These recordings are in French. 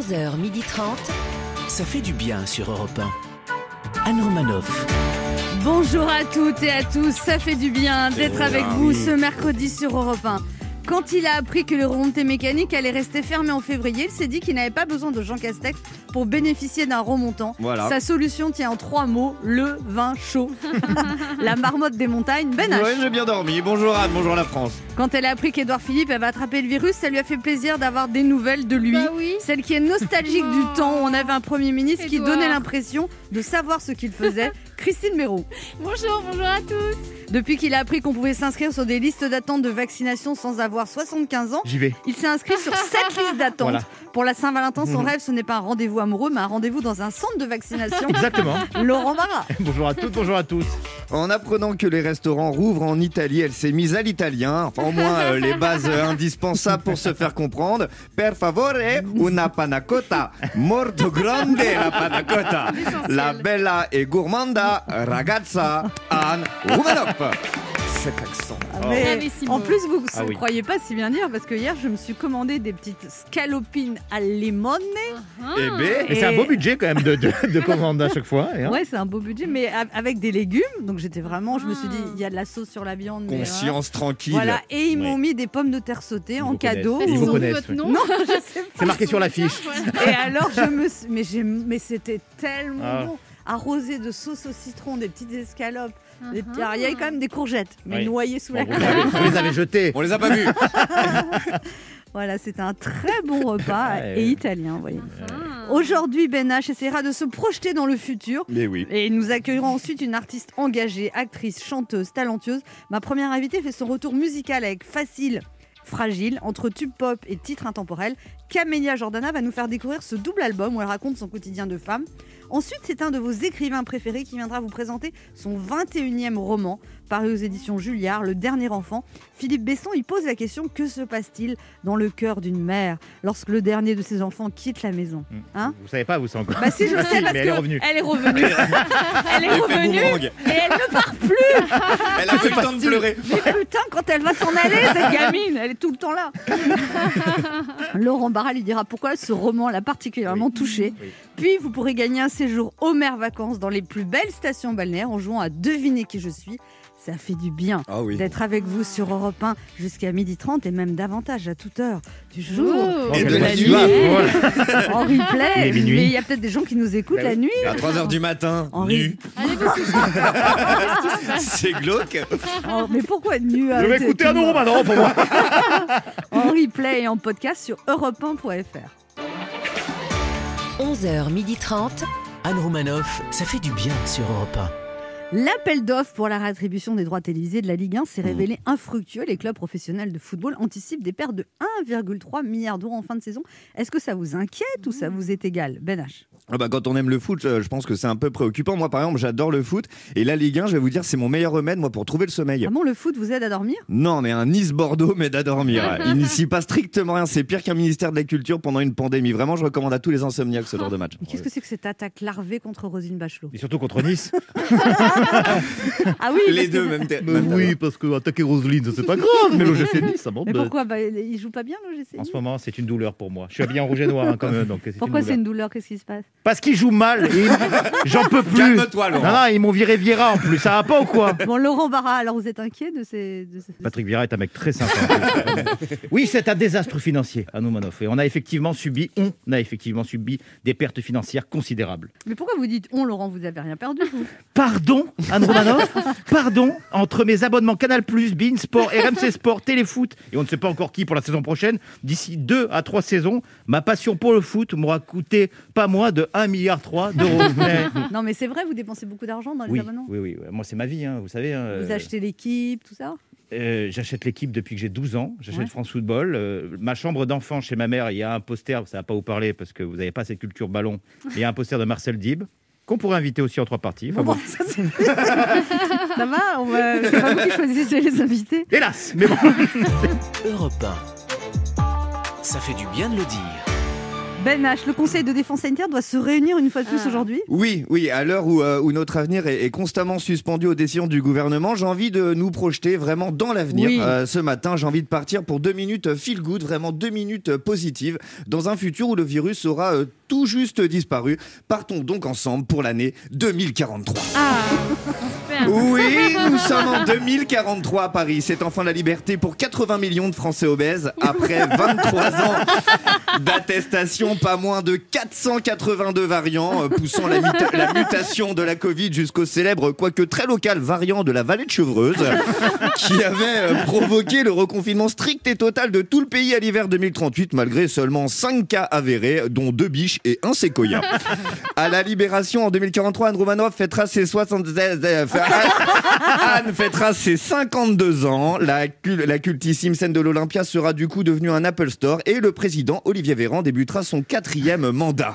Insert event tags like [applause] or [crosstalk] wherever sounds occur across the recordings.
11h30. Ça fait du bien sur Europe 1. Anne Romanoff. Bonjour à toutes et à tous, ça fait du bien d'être avec vous ce mercredi sur Europe 1. Quand il a appris que le remontée mécanique allait rester fermé en février, il s'est dit qu'il n'avait pas besoin de Jean Castex pour bénéficier d'un remontant. Voilà. Sa solution tient en trois mots le vin chaud. [laughs] la marmotte des montagnes, Ben H. Ouais, j'ai bien dormi. Bonjour Anne, bonjour la France. Quand elle a appris qu'Edouard Philippe avait attrapé le virus, ça lui a fait plaisir d'avoir des nouvelles de lui. Bah oui. Celle qui est nostalgique du Oh. temps où on avait un Premier ministre qui donnait l'impression de savoir ce qu'il faisait, [laughs] Christine Mérou. Bonjour, bonjour à tous. Depuis qu'il a appris qu'on pouvait s'inscrire sur des listes d'attente de vaccination sans avoir 75 ans, J'y vais. il s'est inscrit sur cette [laughs] liste d'attente. Voilà. Pour la Saint-Valentin, son [laughs] rêve, ce n'est pas un rendez-vous amoureux, mais un rendez-vous dans un centre de vaccination. Exactement. [laughs] Laurent Barra. bonjour à toutes, bonjour à tous. En apprenant que les restaurants rouvrent en Italie, elle s'est mise à l'italien. Enfin, au moins euh, les bases euh, indispensables pour se faire comprendre. Per favore, una panna cotta. Molto grande la panna cotta. La bella e gourmanda ragazza Anne Roumanoff. Cet accent. Mais Bravissimo. en plus, vous ne Ah oui. croyez pas si bien dire, parce que hier, je me suis commandé des petites scalopines à limone. Ah. Eh ben, Et c'est un beau budget quand même de, de, de [laughs] commande à chaque fois. hein. Ouais, c'est un beau budget, mais avec des légumes. Donc j'étais vraiment, je me suis dit, il y a de la sauce sur la viande. mais, conscience tranquille. Voilà, et ils m'ont Ouais. mis des pommes de terre sautées Ils en cadeau. Ils vous connaissent, votre oui. nom? Non, je sais pas. C'est marqué sur l'affiche. Et alors, je me suis... Mais, j'ai- mais c'était tellement Ah. bon. Arrosé de sauce au citron, des petites escalopes. petits- Ah. Alors, il y avait quand même des courgettes, mais Oui. noyées sous Bon, la crème. vous les avez jetés. On les a pas vus. [laughs] Voilà, c'était un très bon repas Ouais. et italien, vous voyez. Ah. Aujourd'hui, Ben H essaiera de se projeter dans le futur. Mais oui. Et nous accueillerons ensuite une artiste engagée, actrice, chanteuse, talentueuse. Ma première invitée fait son retour musical avec Facile, Fragile, entre tube pop et titres intemporels. Camélia Jordana va nous faire découvrir ce double album où elle raconte son quotidien de femme. Ensuite, c'est un de vos écrivains préférés qui viendra vous présenter son 21e roman, paru aux éditions Julliard, Le Dernier Enfant. Philippe Besson, il pose la question que se passe-t-il dans le cœur d'une mère lorsque le dernier de ses enfants quitte la maison Hein Vous savez pas, vous, c'est encore. Bah si, je Ah, [laughs] sais si, parce mais elle est revenue. elle est revenue. elle est revenue et elle ne part plus. Elle a fait le temps de pleurer. Mais putain, quand elle va s'en aller, cette gamine, elle est tout le temps là. Laurent [laughs] Barra lui dira pourquoi ce roman l'a particulièrement touché. Oui. Puis vous pourrez gagner un séjour aux mers vacances dans les plus belles stations balnéaires en jouant à deviner qui je suis. Ça fait du bien Ah oui. d'être avec vous sur Europe 1 jusqu'à 12h30 et même davantage à toute heure du jour. Oh. Et Bon, de la nuit. joie. Voilà. [laughs] En replay, mais il y a peut-être des gens qui nous écoutent Bah la oui. nuit. À 3h du matin, En nu. [laughs] C'est glauque. Oh, mais pourquoi nu Je vais écouter un euro maintenant pour moi. [laughs] En replay et en podcast sur europe1.fr. 11h30. Anne Romanoff. Ça fait du bien sur Europe 1. L'appel d'offres pour la réattribution des droits télévisés de la Ligue 1 Mmh. s'est révélé infructueux. Les clubs professionnels de football anticipent des pertes de 1,3 milliard d'euros en fin de saison. Est-ce que ça vous inquiète ou ça vous est égal Ben H? Ah bah, quand on aime le foot, je je pense que c'est un peu préoccupant. Moi, par exemple, j'adore le foot. Et la Ligue 1, je vais vous dire, c'est mon meilleur remède, moi, pour trouver le sommeil. Vraiment, le foot vous aide à dormir? Non, mais un Nice-Bordeaux m'aide à dormir. [laughs] Il n'y s'y passe strictement rien. C'est pire qu'un ministère de la Culture pendant une pandémie. Vraiment, je recommande à tous les insomniaques ce genre de match. Qu'est-ce que c'est que cette attaque larvée contre Rosine Bachelot? Et surtout contre Nice. [laughs] Ah oui Les que- deux, même tête. Mais oui, parce que attaquer Roselyne, c'est pas grave. Mais l'OGC Nice, [laughs] ça Mais m'embête. pourquoi bah, Il joue pas bien l'OGC En ce moment, c'est une douleur pour moi. Je suis habillé en rouge et noir hein, quand même, donc Pourquoi c'est une douleur Qu'est-ce qui se passe? Parce qu'il joue mal. [laughs] J'en peux plus. Calme-toi, Non, Laurent. non, ils m'ont viré Viera en plus. Ça va pas ou quoi? Bon, Laurent Barra, alors vous êtes inquiet de ces. de ces- Patrick Vieira est un mec très sympa. [laughs] oui, c'est un désastre financier à. Et on a effectivement subi, on a effectivement subi des pertes financières considérables. Mais pourquoi vous dites on, Laurent? Vous avez rien perdu, vous? Pardon, Anne Romanoff Pardon, entre mes abonnements Canal+, Bein Sport, RMC Sport, Téléfoot, et on ne sait pas encore qui pour la saison prochaine, d'ici deux à trois saisons, ma passion pour le foot m'aura coûté pas moins de 1,3 milliard d'euros. [laughs] Mais- Non, mais c'est vrai, vous dépensez beaucoup d'argent dans les Oui, abonnements oui, oui, moi c'est ma vie, hein, vous savez. hein, Vous achetez l'équipe, tout ça euh, J'achète l'équipe depuis que j'ai 12 ans, j'achète Ouais. France Football. euh, ma chambre d'enfant chez ma mère, il y a un poster, ça va pas vous parler parce que vous n'avez pas cette culture ballon, il y a un poster de Marcel Dib, qu'on pourrait inviter aussi en trois parties. Enfin, Bon, bon. ça, c'est- [laughs] Ça va on va... C'est pas vous qui choisissez les invités Hélas, mais bon. Europe 1. Ça fait du bien de le dire. Ben H, le Conseil de défense sanitaire doit se réunir une fois de plus Ah. aujourd'hui. Oui, oui, à l'heure où, euh, où notre avenir est, est constamment suspendu aux décisions du gouvernement, j'ai envie de nous projeter vraiment dans l'avenir. Oui. Euh, ce matin, j'ai envie de partir pour deux minutes euh, feel good, vraiment deux minutes positives, dans un futur où le virus aura euh, tout juste disparu. Partons donc ensemble pour l'année 2043. Ah, super. [laughs] Oui, nous sommes en 2043 à Paris. C'est enfin la liberté pour 80 millions de Français obèses après 23 ans d'attestation, pas moins de 482 variants, euh, poussant la, muta- la mutation de la Covid jusqu'au célèbre, quoique très local, variant de la vallée de Chevreuse, qui avait euh, provoqué le reconfinement strict et total de tout le pays à l'hiver 2038, malgré seulement 5 cas avérés, dont deux biches et un séquoia. À la libération en 2043, Anne Romanoff fêtera ses 76 euh, fait- Anne fêtera ses 52 ans. La, la cultissime scène de l'Olympia sera du coup devenue un Apple Store et le président Olivier Véran débutera son quatrième mandat.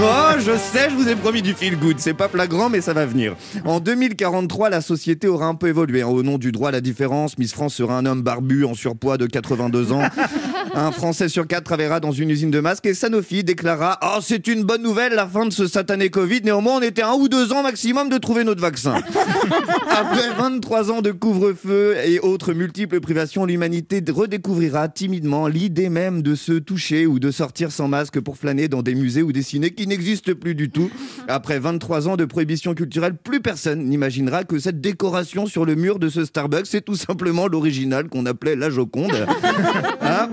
Oh, je sais, je vous ai promis du feel good. C'est pas flagrant, mais ça va venir. En 2043, la société aura un peu évolué. Au nom du droit à la différence, Miss France sera un homme barbu en surpoids de 82 ans. [laughs] Un Français sur quatre travaillera dans une usine de masques et Sanofi déclara Oh, c'est une bonne nouvelle, la fin de ce satané Covid. Néanmoins, on était un ou deux ans maximum de trouver notre vaccin. [laughs] Après 23 ans de couvre-feu et autres multiples privations, l'humanité redécouvrira timidement l'idée même de se toucher ou de sortir sans masque pour flâner dans des musées ou des ciné qui n'existent plus du tout. Après 23 ans de prohibition culturelle, plus personne n'imaginera que cette décoration sur le mur de ce Starbucks, c'est tout simplement l'original qu'on appelait la Joconde. [laughs] Hein?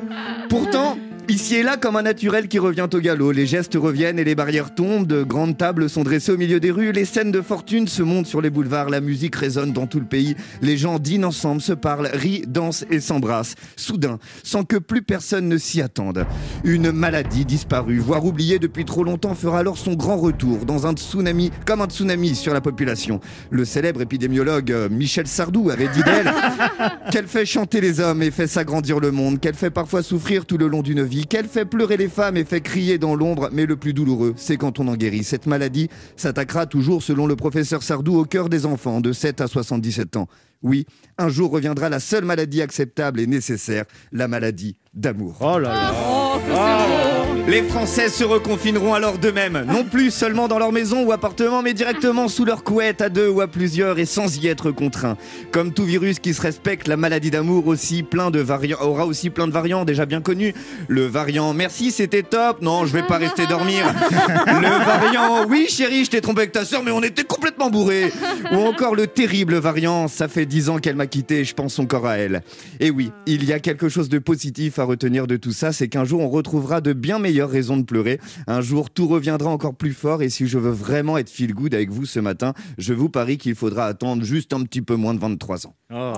Pourtant, ici et là, comme un naturel qui revient au galop, les gestes reviennent et les barrières tombent, de grandes tables sont dressées au milieu des rues, les scènes de fortune se montent sur les boulevards, la musique résonne dans tout le pays, les gens dînent ensemble, se parlent, rient, dansent et s'embrassent. Soudain, sans que plus personne ne s'y attende, une maladie disparue, voire oubliée depuis trop longtemps, fera alors son grand retour dans un tsunami, comme un tsunami sur la population. Le célèbre épidémiologue euh, Michel Sardou avait dit d'elle [laughs] qu'elle fait chanter les hommes et fait s'agrandir le monde, qu'elle fait parfois souffrir tout le long d'une vie, qu'elle fait pleurer les femmes et fait crier dans l'ombre, mais le plus douloureux, c'est quand on en guérit. Cette maladie s'attaquera toujours, selon le professeur Sardou, au cœur des enfants de 7 à 77 ans. Oui, un jour reviendra la seule maladie acceptable et nécessaire, la maladie d'amour. Oh là là. Oh. Les Français se reconfineront alors d'eux-mêmes, non plus seulement dans leur maison ou appartement, mais directement sous leur couette à deux ou à plusieurs et sans y être contraints. Comme tout virus qui se respecte, la maladie d'amour aussi plein de variants aura aussi plein de variants déjà bien connus. Le variant merci, c'était top. Non, je vais pas rester dormir. [laughs] Le variant oui chérie, je t'ai trompé avec ta sœur, mais on était complètement bourrés. Ou encore le terrible variant ça fait dix ans qu'elle m'a quitté, je pense encore à elle. Et oui, il y a quelque chose de positif à retenir de tout ça, c'est qu'un jour on retrouvera de bien meilleures raisons de pleurer. Un jour tout reviendra encore plus fort et si je veux vraiment être feel good avec vous ce matin, je vous parie qu'il faudra attendre juste un petit peu moins de 23 ans. Oh.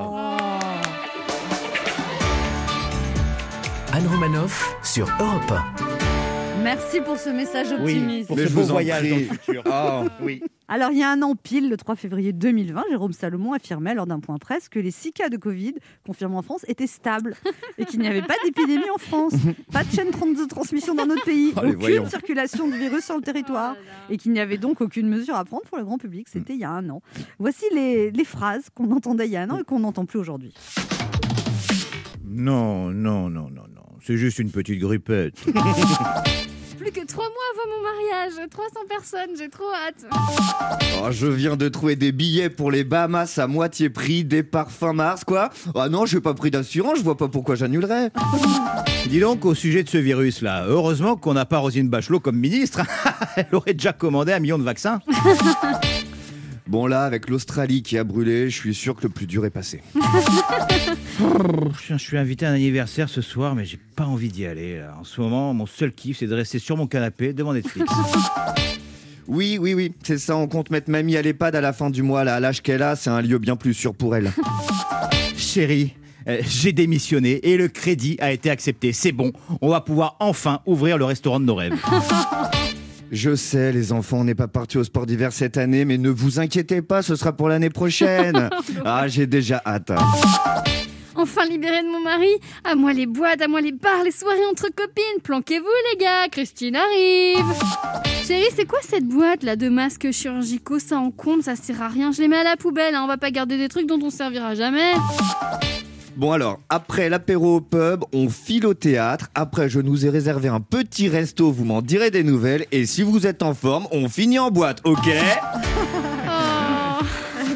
Anne Romanoff sur Europe 1. Merci pour ce message Oui, optimiste. pour Mais ce je beau voyage dans le futur. Ah. Oui. Alors, il y a un an pile, le 3 février 2020, Jérôme Salomon affirmait lors d'un point presse que les six cas de Covid confirmés en France étaient stables [laughs] et qu'il n'y avait pas d'épidémie en France, pas de chaîne de transmission dans notre pays, Oh, aucune circulation du virus sur le territoire et qu'il n'y avait donc aucune mesure à prendre pour le grand public. C'était il y a un an. Voici les, les phrases qu'on entendait il y a un an et qu'on n'entend plus aujourd'hui. Non, non, non, non, non. C'est juste une petite grippette. [laughs] Plus que trois mois avant mon mariage, 300 personnes, j'ai trop hâte. Oh, je viens de trouver des billets pour les Bahamas à moitié prix, départ fin mars, quoi. Ah non, j'ai pas pris d'assurance, je vois pas pourquoi j'annulerais. Dis donc, au sujet de ce virus-là, heureusement qu'on n'a pas Rosine Bachelot comme ministre. [laughs] Elle aurait déjà commandé un million de vaccins. [laughs] Bon là, avec l'Australie qui a brûlé, je suis sûr que le plus dur est passé. [laughs] Je suis invité à un anniversaire ce soir, mais j'ai pas envie d'y aller. là. En ce moment, mon seul kiff, c'est de rester sur mon canapé devant Netflix. [laughs] Oui, oui, oui, c'est ça, on compte mettre mamie à l'EHPAD à la fin du mois, là, à l'âge qu'elle a, c'est un lieu bien plus sûr pour elle. [laughs] Chérie, euh, j'ai démissionné et le crédit a été accepté. C'est bon, on va pouvoir enfin ouvrir le restaurant de nos rêves. Je sais, les enfants, on n'est pas partis au sport d'hiver cette année, mais ne vous inquiétez pas, ce sera pour l'année prochaine. [laughs] Ah, j'ai déjà hâte. Enfin libérée de mon mari, à moi les boîtes, à moi les bars, les soirées entre copines. Planquez-vous les gars, Christine arrive. Chérie, c'est quoi cette boîte là de masques chirurgicaux? Ça en compte, ça sert à rien. Je les mets à la poubelle, hein. on va pas garder des trucs dont on servira jamais. Bon alors, après l'apéro au pub, on file au théâtre. Après, je nous ai réservé un petit resto, vous m'en direz des nouvelles. Et si vous êtes en forme, on finit en boîte, ok [laughs] Oh.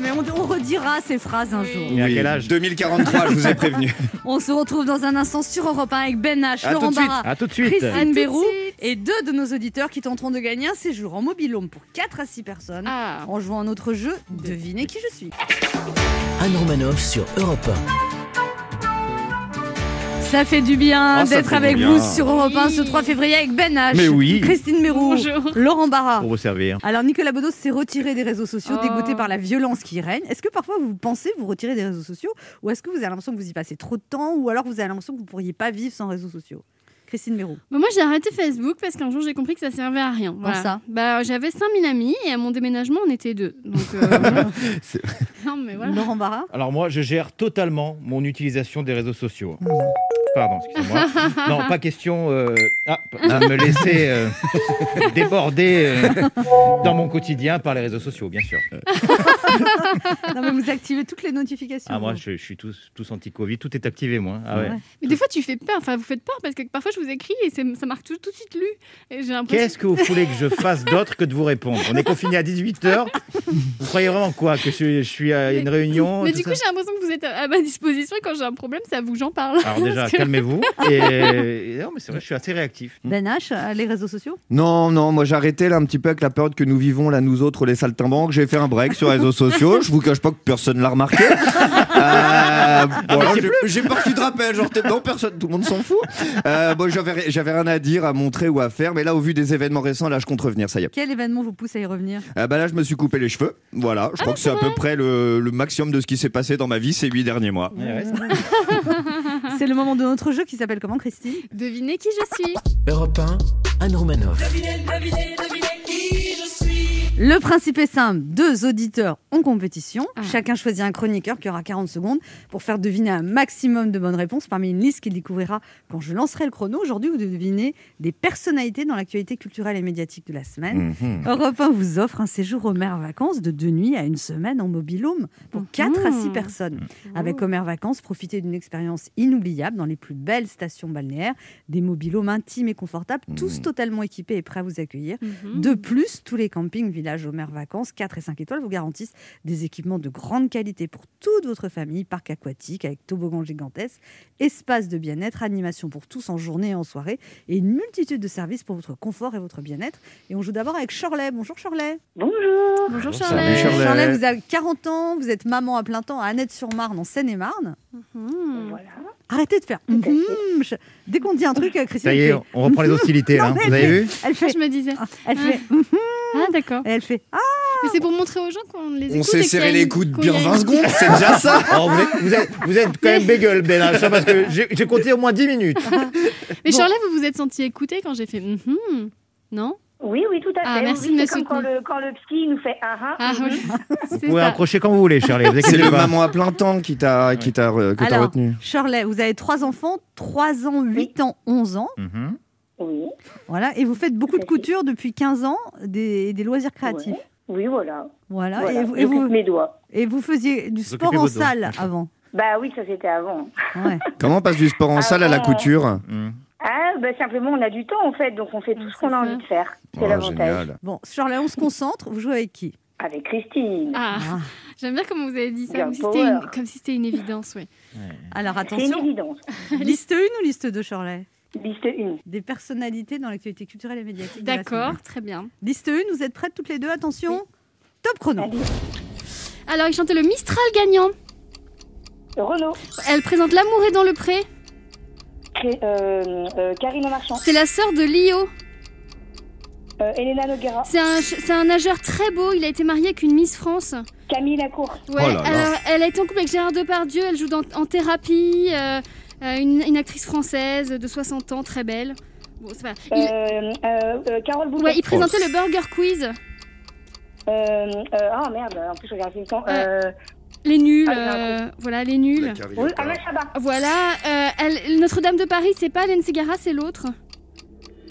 Mais on, on redira ces phrases un jour. Mais à quel âge 2043, je vous ai prévenu. [laughs] On se retrouve dans un instant sur Europe 1 avec Ben H, À Laurent tout de suite. Barra, À tout de suite. Bérou et deux de nos auditeurs qui tenteront de gagner un séjour en mobilhome pour 4 à 6 personnes Ah. en jouant à notre jeu Devinez qui je suis. Anne Romanoff sur Europe Ça fait du bien Oh, ça d'être avec bien. vous sur Europe 1 ce Oui. 3 février avec Ben H, Mais oui. Christine Bonjour. Laurent Barra. Pour vous servir. Alors Nicolas Bedos s'est retiré des réseaux sociaux, Oh. dégoûté par la violence qui règne. Est-ce que parfois vous pensez vous retirer des réseaux sociaux ou est-ce que vous avez l'impression que vous y passez trop de temps ou alors vous avez l'impression que vous pourriez pas vivre sans réseaux sociaux? Christine Bérou. Bah, moi, j'ai arrêté Facebook parce qu'un jour, j'ai compris que ça servait à rien. Voilà. ça? Bah, J'avais 5000 amis et à mon déménagement, on était deux. Donc, euh, [laughs] non, mais voilà. Laurent Barra Alors moi, je gère totalement mon utilisation des réseaux sociaux. Pardon, excusez-moi. non, pas question euh, ah, de me laisser euh, [laughs] déborder euh, dans mon quotidien par les réseaux sociaux, bien sûr. [laughs] Non mais vous activez toutes les notifications. Ah, moi, je, je suis tous, tous anti-Covid, tout est activé, moi. Ah ouais. Ouais. Mais des fois, tu fais peur. Enfin, vous faites peur parce que parfois, je vous écris et ça marque tout, tout de suite lu. Qu'est-ce que vous voulez que je fasse d'autre que de vous répondre? On est confiné à 18h. Vous croyez vraiment quoi? Que je, je suis à une réunion Mais du coup, j'ai l'impression que vous êtes à à ma disposition et quand j'ai un problème, c'est à vous que j'en parle. Alors déjà, que- calmez-vous. [laughs] Et, non, mais c'est vrai, je suis assez réactif. Ben H, euh, les réseaux sociaux? Non, non, moi j'ai arrêté là un petit peu avec la période que nous vivons là, nous autres, les saltimbanques. J'ai fait un break sur les réseaux sociaux. Je vous cache pas que personne l'a remarqué. [laughs] Euh, voilà, j'ai- pas reçu de rappel, genre t'es- non, personne, tout le monde s'en fout. Euh, bon, j'avais j'avais rien à dire, à montrer ou à faire, mais là, au vu des événements récents, là, je compte revenir, ça y est. Quel événement vous pousse à y revenir? Euh, bah là, je me suis coupé les cheveux. Voilà, je crois que c'est à peu près le, le maximum de ce qui s'est passé dans ma vie ces huit derniers mois. Ouais, [laughs] c'est- le moment de notre jeu qui s'appelle comment Christine? Devinez qui je suis. Europe 1, Anne Romanoff. Le principe est simple, deux auditeurs en compétition. Ah. Chacun choisit un chroniqueur qui aura 40 secondes pour faire deviner un maximum de bonnes réponses parmi une liste qu'il découvrira quand je lancerai le chrono. Aujourd'hui, vous devez deviner des personnalités dans l'actualité culturelle et médiatique de la semaine. Mhm. Europe 1 vous offre un séjour aux mers vacances de deux nuits à une semaine en mobilhome pour 4 à 6 Mhm. personnes. Avec Omer Vacances, profitez d'une expérience inoubliable dans les plus belles stations balnéaires, des mobilhomes intimes et confortables, tous totalement équipés et prêts à vous accueillir. Mhm. De plus, tous les campings, villages aux mers vacances, 4 et 5 étoiles, vous garantissent des équipements de grande qualité pour toute votre famille, parc aquatique avec toboggan gigantesque, espace de bien-être, animation pour tous en journée et en soirée, et une multitude de services pour votre confort et votre bien-être. Et on joue d'abord avec Shirley. Bonjour Shirley. Bonjour. Bonjour. Charlotte. Shirley, vous avez 40 ans, vous êtes maman à plein temps à Annette-sur-Marne en Seine-et-Marne. Mhm. Voilà. Arrêtez de faire. Je- Dès qu'on dit un truc, Christine, Ça y est, fait- on reprend les hostilités, là. Non, mais Vous avez vu Elle Ah, fait. je me disais. Elle fait. Ah, d'accord. Elle fait. Ah, Mais c'est pour montrer aux gens qu'on les écoute. On s'est serré les coudes bien une- 20 secondes, [laughs] c'est déjà ça. Vous, êtes, vous, êtes, vous êtes quand même bégueule, hein, parce que [laughs] j'ai compté au moins 10 minutes. Mais Bon. Charlotte, vous vous êtes senti écouter quand j'ai fait. Non? Oui, oui, tout à Ah, fait. merci Oui, de me c'est comme quand le, quand le psy nous fait ah ah. Ah, mhm. oui. [laughs] Vous pouvez ça. accrocher quand vous voulez, Charlie. Vous C'est le maman à plein temps qui t'a qui t'a re- que retenu. Shirley, vous avez trois enfants, 3 ans, 8 ans, 11 ans. Mhm. Oui. Voilà, et vous faites beaucoup de couture depuis 15 ans, des, des loisirs créatifs. Ouais. Oui, voilà. Voilà, voilà. Et, vous, et, J'occupe vous, mes doigts. et vous faisiez du Vous sport en salle avant. Bah oui, ça c'était avant. Ouais. Comment on passe du sport en salle à la bon. couture? Mhm. Ah, bah simplement, on a du temps en fait, donc on fait tout ce qu'on a envie de faire. C'est Oh, l'avantage. Bon, Shirley, on se concentre. Vous jouez avec qui? Avec Christine. Ah, Ah. [laughs] j'aime bien comment vous avez dit ça, Bien comme si c'était une, power. comme si c'était une évidence, oui. Alors C'est une attention, évidence. [laughs] liste 1 ou liste 2, Shirley? Liste 1. Des personnalités dans l'actualité culturelle et médiatique. D'accord, très bien. Liste 1, vous êtes prêtes toutes les deux? Attention, top chrono. Allez. Alors, il chantait le Mistral gagnant. Renaud. Elle présente L'amour est dans le pré. Euh, euh, Karine Marchand. C'est la sœur de Lio. Euh, Elena Noguera. C'est un, ch- c'est un nageur très beau. Il a été marié avec une Miss France. Camille Lacour. Ouais, Oh là là. alors, elle a été en couple avec Gérard Depardieu. Elle joue dans- en thérapie. euh, une, une actrice française de 60 ans, très belle. Bon, c'est pas- Il, Euh, euh, euh, Carole Bouquet. ouais, il présentait le Burger Quiz. Euh, euh, ah merde, en plus je regarde le temps. Les nuls. Euh, voilà, les nuls. Voilà. euh, Notre-Dame de Paris, c'est pas Hélène Ségara, c'est l'autre.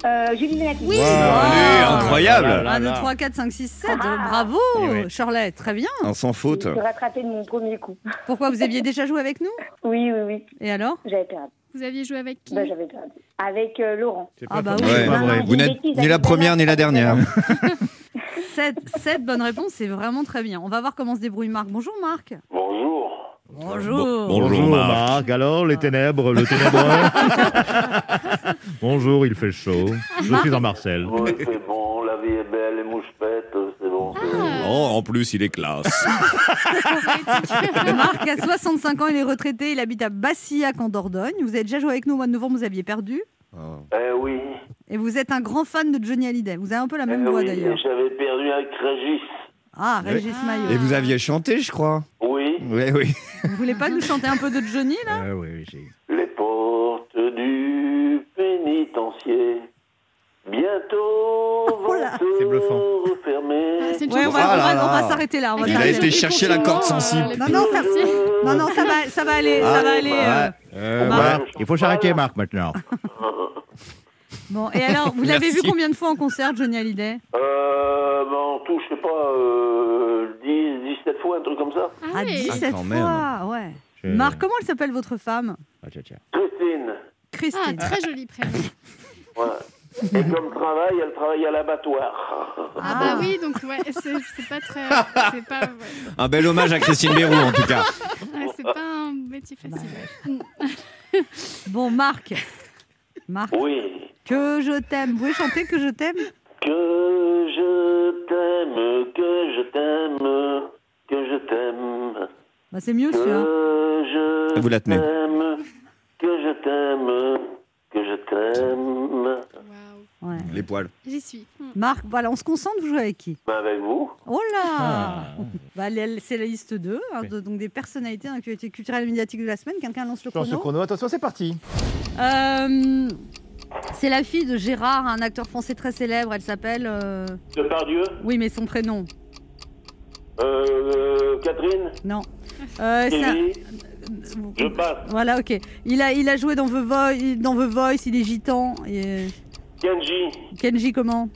Euh, Julie Zenati. Oui. Allez, incroyable. Là, là, 1, 2, là. 3, 4, 5, 6, 7. Ah. Bravo, Eh oui. Shirley. Très bien. Un sans faute. Je suis rattrapée de mon premier coup. Pourquoi vous aviez déjà joué avec nous? Oui, oui, oui. Et alors? J'avais perdu. Vous aviez joué avec qui? Bah, j'avais perdu. Avec euh, Laurent. Ah bah oui. Ouais. vrai. Vous n'êtes ni la première ni la dernière. [laughs] 7, 7 bonnes réponses, c'est vraiment très bien. On va voir comment se débrouille Marc. Bonjour Marc. Bonjour. Bonjour. Bonjour Marc. Alors les ténèbres, le ténébreux. [laughs] Bonjour, il fait chaud. Je suis en Marcel. Oui, c'est bon, la vie est belle, les mouches pètent, c'est bon. c'est bon. Oh, en plus, il est classe. [laughs] Marc a 65 ans, il est retraité, il habite à Bassillac en Dordogne. Vous avez déjà joué avec nous au mois de novembre, vous aviez perdu. Eh oui. Et vous êtes un grand fan de Johnny Hallyday. Vous avez un peu la Eh même voix oui, d'ailleurs. J'avais perdu avec Régis. Ah, Régis Ah. Maillot. Et vous aviez chanté, je crois. Oui. Oui, oui. Vous voulez pas nous chanter un peu de Johnny là? Ah oui, oui, j'ai- Les portes du pénitencier bientôt Oh. C'est bluffant. Ah, c'est une Ouais, on va, Ah on là va- on va là. s'arrêter là. On va Il a s'arrêter été là. chercher la corde sensible. Non, non, ça, non, non, ça va, ça va aller, ça va aller. euh. Euh, Bah, voilà. Il faut s'arrêter Marc maintenant. [laughs] Bon, et alors, vous l'avez vu Merci. combien de fois en concert, Johnny Hallyday? Euh, ben, en tout, je sais pas, euh, 10, 17 fois, un truc comme ça. Ah À oui. 17 quand même. fois, ouais. Je- Marc, comment elle s'appelle votre femme? Ah, tiens, tiens. Christine. Ah, Christine. très joli prénom. Ouais. Et comme travail, elle travaille à l'abattoir. Ah, bah oui, donc ouais, c'est pas très. C'est pas, ouais. Un bel hommage à Christine Bérou, en tout cas. Ouais, c'est pas un métier facile. [laughs] Bon, Marc. Marc, Oui. que je t'aime. Vous pouvez chanter que je t'aime? Que je t'aime, que je t'aime, que je t'aime. bah, C'est mieux Que celui-là. je Vous la tenez. t'aime, que je t'aime, que je t'aime. Waouh, Ouais. Les poils. j'y suis. Hmm. Marc, voilà, on se concentre, vous jouez avec qui? Ben, avec vous. Oh là Ah. bah, C'est la liste 2, hein, de- donc des personnalités d'actualité culturelle et médiatique de la semaine. Quelqu'un lance le Lance le chrono chrono. Attention, c'est parti. Euh, C'est la fille de Gérard, un acteur français très célèbre. Elle s'appelle... euh, Depardieu, Oui, mais son prénom. euh, Catherine, Non. Euh, c'est un- Sylvie, je passe. Voilà, ok. Il a, il a joué dans The, Voice, dans The Voice, il est gitan. Et... Kenji, Kenji, comment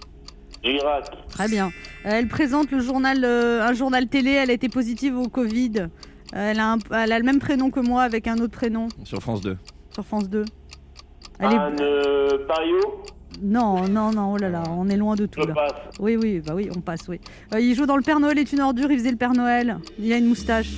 Girac, Très bien. Euh, Elle présente le journal, euh, un journal télé. Elle a été positive au Covid. Euh, Elle a, un- elle a le même prénom que moi avec un autre prénom Sur France 2. sur France 2. Elle est- Anne euh, Non, non, non, oh là là, on est loin de tout je là. passe. Oui, oui, bah oui, on passe, oui. Euh, il joue dans Le Père Noël est une ordure, il faisait le Père Noël. Il a une moustache.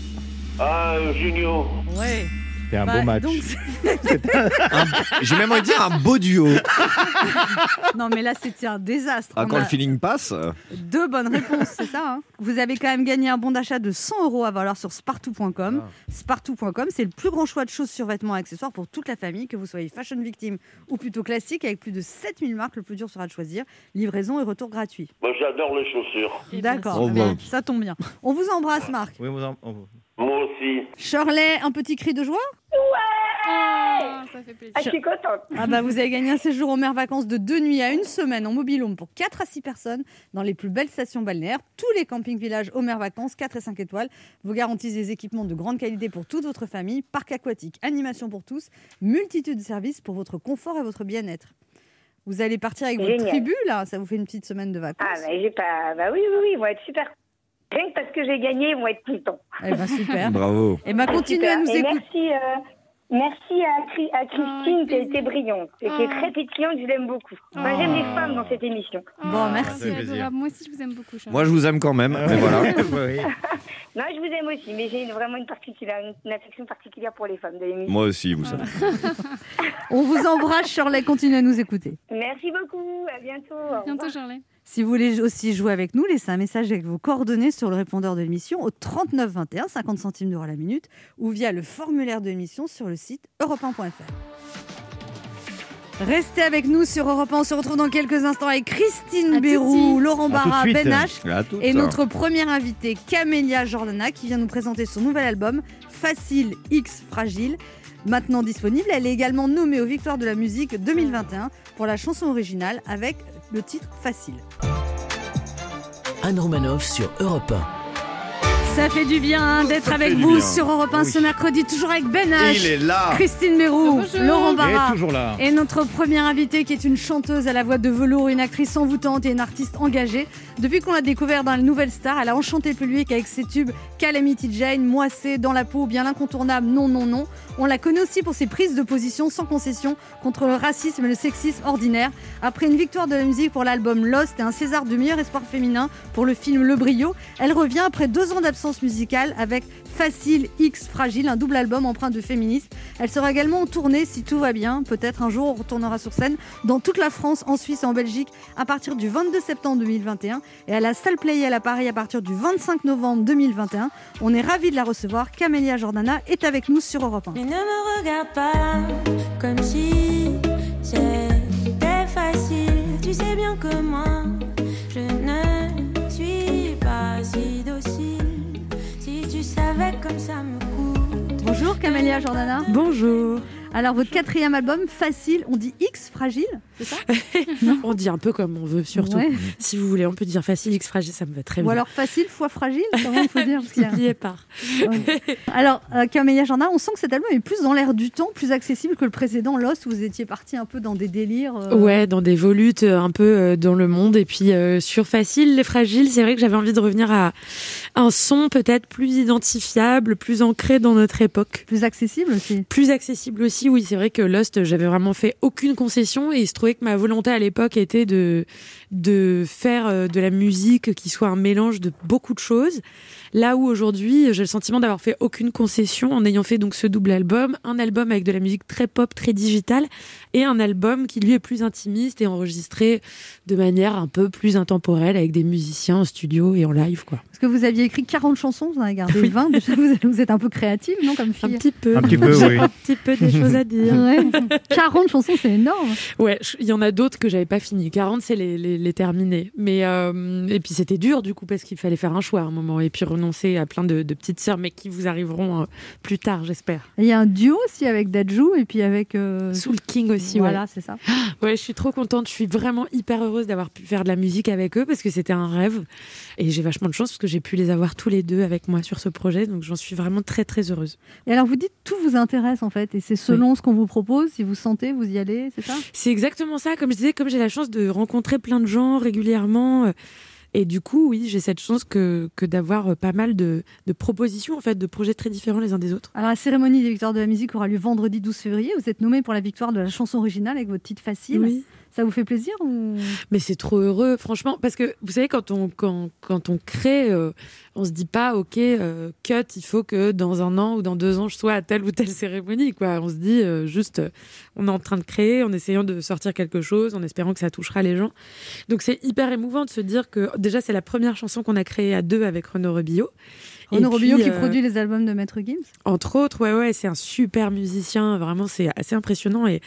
Ah, Junio, Ouais. C'est un Bah, beau match. donc, [laughs] J'ai même envie de dire un beau duo. [laughs] non, mais là, c'était un désastre. Ah, On quand a le feeling passe. euh, Deux bonnes réponses, c'est ça. hein. Vous avez quand même gagné un bon d'achat de 100 euros à valoir sur spartou.com. Spartou.com, c'est le plus grand choix de choses sur vêtements et accessoires pour toute la famille, que vous soyez fashion victime ou plutôt classique, avec plus de 7000 marques. Le plus dur sera de choisir. Livraison et retour gratuit. moi j'adore les chaussures. D'accord, Oh, ça tombe bien. On vous embrasse, Marc. Oui, vous en- on- Moi aussi. Shirley, un petit cri de joie? Oh, ça fait plaisir. Ah, je suis contente. Ah bah vous avez gagné un séjour en mer vacances de deux nuits à une semaine en mobilhome pour 4 à 6 personnes dans les plus belles stations balnéaires. Tous les campings villages au mer vacances, 4 et 5 étoiles, vous garantissent des équipements de grande qualité pour toute votre famille, parc aquatique, animation pour tous, multitude de services pour votre confort et votre bien-être. Vous allez partir avec votre Génial. tribu là, ça vous fait une petite semaine de vacances? Ah, bah, j'ai pas. Bah oui, oui, oui, ils vont être super. Rien que parce que j'ai gagné, ils vont être contents. Eh ben super. Bravo. Et ben continuez à Super. nous Et écouter. merci, euh, merci à, Chri- à Christine avec qui a été brillante et qui Oh. est très pétillante. Je l'aime beaucoup. Moi, j'aime les femmes dans cette émission. Bon, merci. Moi aussi, je vous aime beaucoup, Charles. Moi, je vous aime quand même. Mais voilà. [laughs] Oui. [laughs] Non, je vous aime aussi, mais j'ai vraiment une, particulière, une, une affection particulière pour les femmes de l'émission. Moi aussi, vous savez. [laughs] On vous embrasse Shirley, continuez à nous écouter. Merci beaucoup. À bientôt. À bientôt, revoir. Si vous voulez aussi jouer avec nous, laissez un message avec vos coordonnées sur le répondeur de l'émission au 39 21, 50 centimes d'euros la minute, ou via le formulaire de l'émission sur le site europe Restez avec nous sur Europe 1. On se retrouve dans quelques instants avec Christine Bérou. Laurent Barra. Ben H et notre première invitée, Camélia Jordana, qui vient nous présenter son nouvel album, Facile X Fragile. Maintenant disponible, elle est également nommée aux Victoires de la musique 2021 pour la chanson originale avec le titre Facile. Anne Romanoff sur Europe Ça fait du bien d'être Ça avec vous bien. sur Europe 1 Oui. ce mercredi, toujours avec Ben H, Il est là. Christine Mérou, Bonjour. Laurent Barra. toujours là. Et notre première invitée qui est une chanteuse à la voix de velours, une actrice envoûtante et une artiste engagée. Depuis qu'on l'a découvert dans la Nouvelle Star, elle a enchanté le public avec ses tubes Calamity Jane, Moissé, Dans la peau, bien l'incontournable Non, non, non. On la connaît aussi pour ses prises de position sans concession contre le racisme et le sexisme ordinaire. Après une victoire de la musique pour l'album Lost et un César du meilleur espoir féminin pour le film Le Brio, elle revient après deux ans d'absence musicale avec Facile X Fragile, un double album empreint de féminisme. Elle sera également en tournée si tout va bien. Peut-être un jour on retournera sur scène dans toute la France, en Suisse et en Belgique à partir du 22 septembre 2021 et à la salle Playel à Paris à partir du 25 novembre 2021. On est ravis de la recevoir. Camélia Jordana est avec nous sur Europe 1. Mais ne me regarde pas comme si c'était facile. Tu sais bien que moi, savais comme ça me coûte. Bonjour Camélia Jordana. Bonjour. Alors votre quatrième album, Facile, on dit X Fragile, c'est ça [laughs] On dit un peu comme on veut, surtout. Ouais. Si vous voulez, on peut dire facile, X fragile, ça me va très Ou bien. alors Facile fois Fragile, comment il faut dire N'oubliez pas. Ouais. Alors, euh, Camélia Jordana, on sent que cet album est plus dans l'air du temps, plus accessible que le précédent Lost, où vous étiez parti un peu dans des délires. euh, Ouais, dans des volutes euh, un peu euh, dans le monde. Et puis euh, sur Facile, les fragiles, c'est vrai que j'avais envie de revenir à un son peut-être plus identifiable, plus ancré dans notre époque. Plus accessible aussi. Plus accessible aussi, oui, c'est vrai que Lost, j'avais vraiment fait aucune concession et il se trouvait que ma volonté à l'époque était de, de faire euh, de la musique qui soit un mélange de beaucoup de choses. Là où aujourd'hui, j'ai le sentiment d'avoir fait aucune concession en ayant fait donc ce double album, un album avec de la musique très pop, très digitale, et un album qui lui est plus intimiste et enregistré de manière un peu plus intemporelle avec des musiciens en studio et en live, quoi. Parce que vous aviez écrit 40 chansons, vous en avez gardé Oui. 20. Déjà, vous, êtes un peu créative, non, comme Un fille? petit peu. Un petit peu, [laughs] oui. Un petit peu des choses [laughs] à dire. Ouais. [laughs] 40 chansons, c'est énorme. Ouais, il y en a d'autres que j'avais pas fini. 40, c'est les, les, les terminés. Mais euh, et puis c'était dur du coup parce qu'il fallait faire un choix à un moment et puis renoncer à plein de, de petites sœurs, mais qui vous arriveront euh, plus tard, j'espère. Il y a un duo aussi avec Dajou et puis avec. euh, Soul King aussi, voilà, c'est ça. ouais. [gasps] Ouais, je suis trop contente. Je suis vraiment hyper heureuse d'avoir pu faire de la musique avec eux parce que c'était un rêve et j'ai vachement de chance parce que j'ai pu les avoir tous les deux avec moi sur ce projet. Donc j'en suis vraiment très très heureuse. Et alors, vous dites tout vous intéresse en fait, et c'est selon ce qu'on vous propose, si vous sentez, vous y allez, c'est ça? C'est exactement ça. Comme je disais, comme j'ai la chance de rencontrer plein de gens régulièrement. euh, Et du coup, oui, j'ai cette chance que, que d'avoir euh, pas mal de, de propositions, en fait, de projets très différents les uns des autres. Alors, la cérémonie des victoires de la musique aura lieu vendredi 12 février. Vous êtes nommé pour la victoire de la chanson originale avec votre titre facile. Oui. Ça vous fait plaisir ou... Mais c'est trop heureux, franchement, parce que vous savez, quand on, quand, quand on crée, euh, on se dit pas, ok, euh, cut, il faut que dans un an ou dans deux ans, je sois à telle ou telle cérémonie, quoi. On se dit euh, juste, on est en train de créer, en essayant de sortir quelque chose, en espérant que ça touchera les gens. Donc c'est hyper émouvant de se dire que déjà, c'est la première chanson qu'on a créée à deux avec Renaud Rebillot. Puis, Robillot qui euh, produit les albums de Maître Gims. Entre autres, ouais, ouais, c'est un super musicien. Vraiment, c'est assez impressionnant et,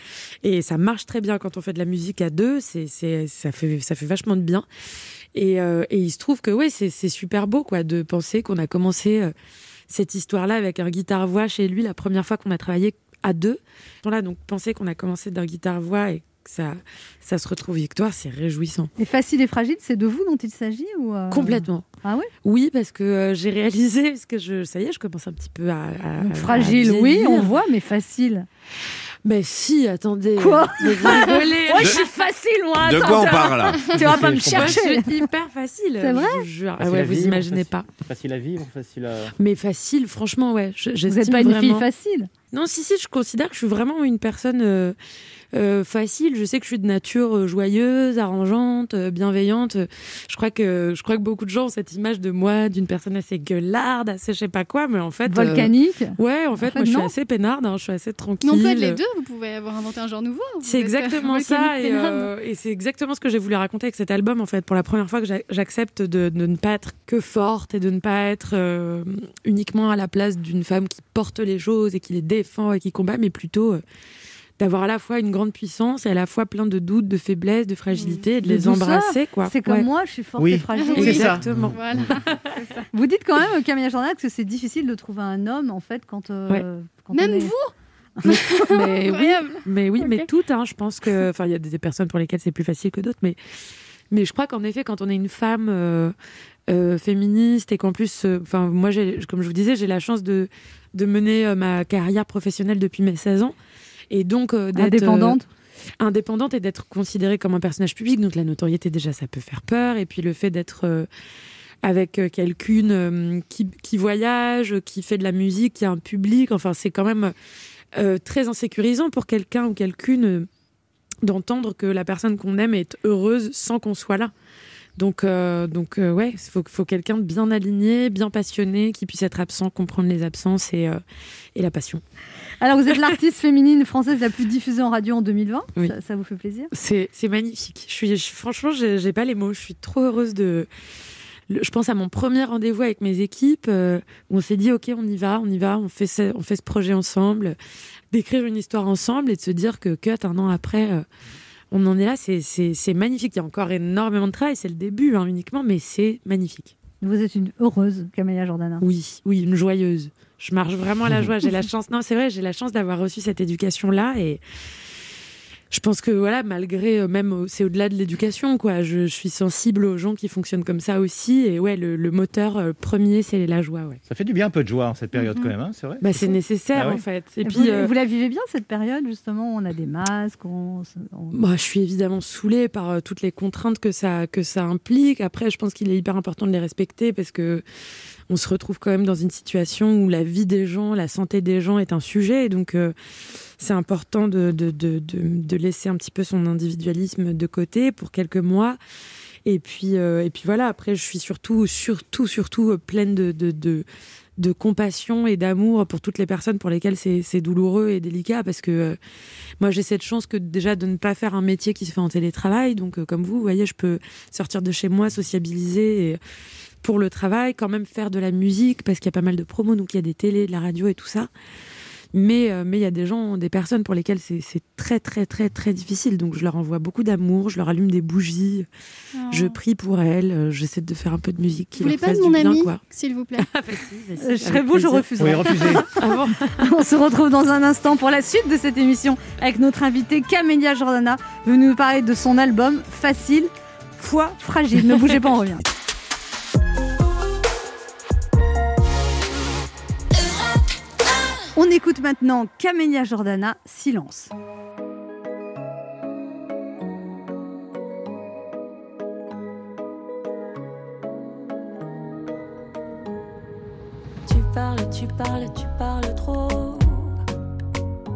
et ça marche très bien quand on fait de la musique à deux. C'est, c'est, ça fait, ça fait vachement de bien. Et, euh, et il se trouve que, ouais, c'est, c'est super beau, quoi, de penser qu'on a commencé euh, cette histoire-là avec un guitare-voix chez lui la première fois qu'on a travaillé à deux. Là, donc, penser qu'on a commencé d'un guitare-voix et ça, ça se retrouve victoire, c'est réjouissant. Et Facile et Fragile, c'est de vous dont il s'agit ou euh, Complètement. Ah ouais? Oui, parce que euh, j'ai réalisé, parce que je, ça y est, je commence un petit peu à. à- Donc, à Fragile, oui, on voit, mais Facile. Mais si, attendez. Quoi? Mais vous rigolez. [laughs] Ouais, je suis facile, moi. De quoi on parle là? [laughs] Tu vas pas me Je chercher. je suis hyper facile. C'est vrai? je vous jure. Ah ouais, vous vivre, imaginez facile- pas. Facile à vivre, facile à. Mais facile, franchement, ouais. je- Vous n'êtes pas une fille vraiment- facile? Non, si, si, je considère que je suis vraiment une personne euh, euh, facile. Je sais que je suis de nature euh, joyeuse, arrangeante, euh, bienveillante. Je crois que je crois que beaucoup de gens ont cette image de moi, d'une personne assez gueularde, assez je sais pas quoi, mais en fait. euh, Volcanique. Ouais, en fait, fait, moi, je suis non. assez peinarde, hein, je suis assez tranquille. Mais on peut être les deux, vous pouvez avoir inventé un genre nouveau. C'est euh, exactement [laughs] ça, et, euh, et c'est exactement ce que j'ai voulu raconter avec cet album en fait. Pour la première fois que j'a- j'accepte de, de ne pas être que forte et de ne pas être euh, uniquement à la place d'une femme qui porte les choses et qui les défend et qui combat, mais plutôt euh, d'avoir à la fois une grande puissance et à la fois plein de doutes, de faiblesses, de fragilité, et de De les embrasser quoi. C'est comme Ouais. moi, je suis forte Oui. et fragile. Exactement. Voilà. [laughs] Vous dites quand même, Camilla Jordan, que c'est difficile de trouver un homme, en fait, quand. euh, Ouais. quand Même on est- vous [laughs] Mais oui. Mais oui, mais toutes, hein, je pense que. Enfin, il y a des personnes pour lesquelles c'est plus facile que d'autres, mais, mais je crois qu'en effet, quand on est une femme, euh, euh, féministe et qu'en plus, euh, enfin moi, j'ai- comme je vous disais, j'ai la chance de, de mener euh, ma carrière professionnelle depuis mes 16 ans. Et donc euh, d'être euh, Indépendante indépendante et d'être considérée comme un personnage public. Donc la notoriété, déjà, ça peut faire peur. Et puis le fait d'être euh, avec euh, quelqu'une qui, qui voyage, qui fait de la musique, qui a un public, enfin, c'est quand même très insécurisant pour quelqu'un ou quelqu'une d'entendre que la personne qu'on aime est heureuse sans qu'on soit là. Donc, euh, donc euh, ouais, il faut, faut quelqu'un de bien aligné, bien passionné, qui puisse être absent, comprendre les absences et, euh, et la passion. Alors, vous êtes l'artiste féminine française la plus diffusée en radio en 2020. Oui. Ça, ça vous fait plaisir C'est magnifique. Je suis, je- franchement, j'ai pas les mots. Je suis trop heureuse de. Je pense à mon premier rendez-vous avec mes équipes euh, où on s'est dit ok, on y va, on y va, on fait ce, on fait ce projet ensemble, d'écrire une histoire ensemble et de se dire que cut un an après, euh, on en est là. C'est magnifique. Il y a encore énormément de travail. C'est le début hein, uniquement, mais c'est magnifique. Vous êtes une heureuse, Camélia Jordana. Oui, oui, une joyeuse. Je marche vraiment à la joie. J'ai la [laughs] chance. Non, c'est vrai, j'ai la chance d'avoir reçu cette éducation-là et je pense que voilà, malgré euh, même c'est au-delà de l'éducation, quoi. Je, je suis sensible aux gens qui fonctionnent comme ça aussi. Et ouais, le, le moteur euh, premier, c'est la joie. Ouais. Ça fait du bien un peu de joie en cette période Mhm. quand même, hein, c'est vrai. Bah, c'est nécessaire Ah ouais. en fait. Et Et puis. vous, euh, vous la vivez bien cette période justement où On a des masques, on, Bah, je suis évidemment saoulée par euh, toutes les contraintes que ça, que ça implique. Après, je pense qu'il est hyper important de les respecter parce que on se retrouve quand même dans une situation où la vie des gens, la santé des gens est un sujet. Et donc, euh, c'est important de, de, de, de, laisser un petit peu son individualisme de côté pour quelques mois. Et puis, euh, et puis voilà, après, je suis surtout, surtout, surtout pleine de, de, compassion et d'amour pour toutes les personnes pour lesquelles c'est douloureux et délicat parce que euh, moi j'ai cette chance que déjà de ne pas faire un métier qui se fait en télétravail donc comme vous vous voyez je peux sortir de chez moi sociabiliser pour le travail quand même faire de la musique parce qu'il y a pas mal de promos donc il y a des télés de la radio et tout ça mais euh, mais il y a des gens des personnes pour lesquelles c'est c'est très très très très difficile donc je leur envoie beaucoup d'amour je leur allume des bougies je prie pour elles euh, j'essaie de faire un peu de musique qui Vous voulez pas de mon ami, s'il vous plaît [laughs] Euh, je serais vous, je refuserais. Oui, refusé. [laughs] Ah bon [laughs] On se retrouve dans un instant pour la suite de cette émission avec notre invitée Camélia Jordana, venue nous parler de son album Facile, Foi Fragile. Ne bougez pas, on revient. On écoute maintenant Camélia Jordana, Silence. Tu parles, tu parles, tu parles trop.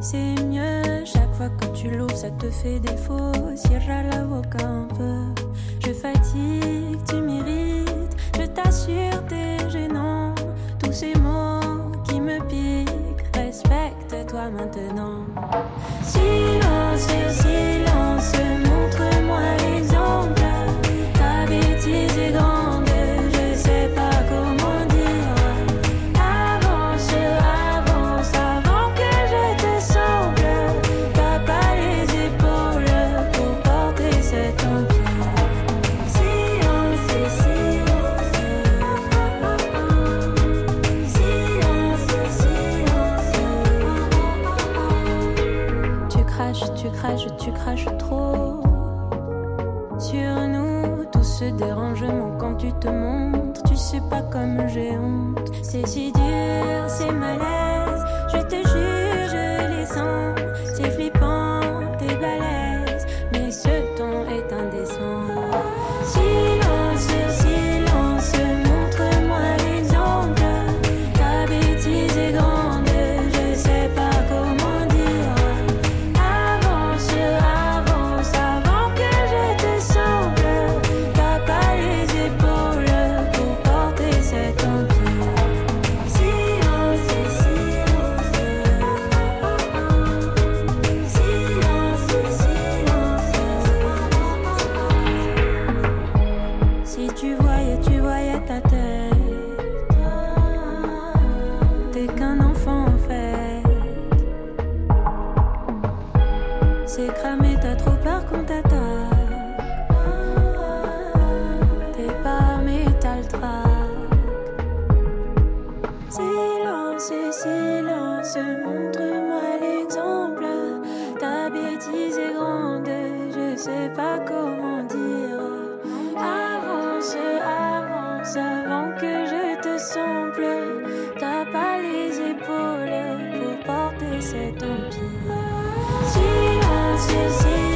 C'est mieux, chaque fois que tu l'ouvres, ça te fait défaut. Cierra la boca un peu. Je fatigue, tu m'irrites. Je t'assure, t'es gênant. Tous ces mots qui me piquent, respecte-toi maintenant. Silence, silence, tu craches trop. Sur nous, tout ce dérangement quand tu te montres. Tu sais pas comme j'ai honte. C'est si dur, c'est malaise. Je te jure, music.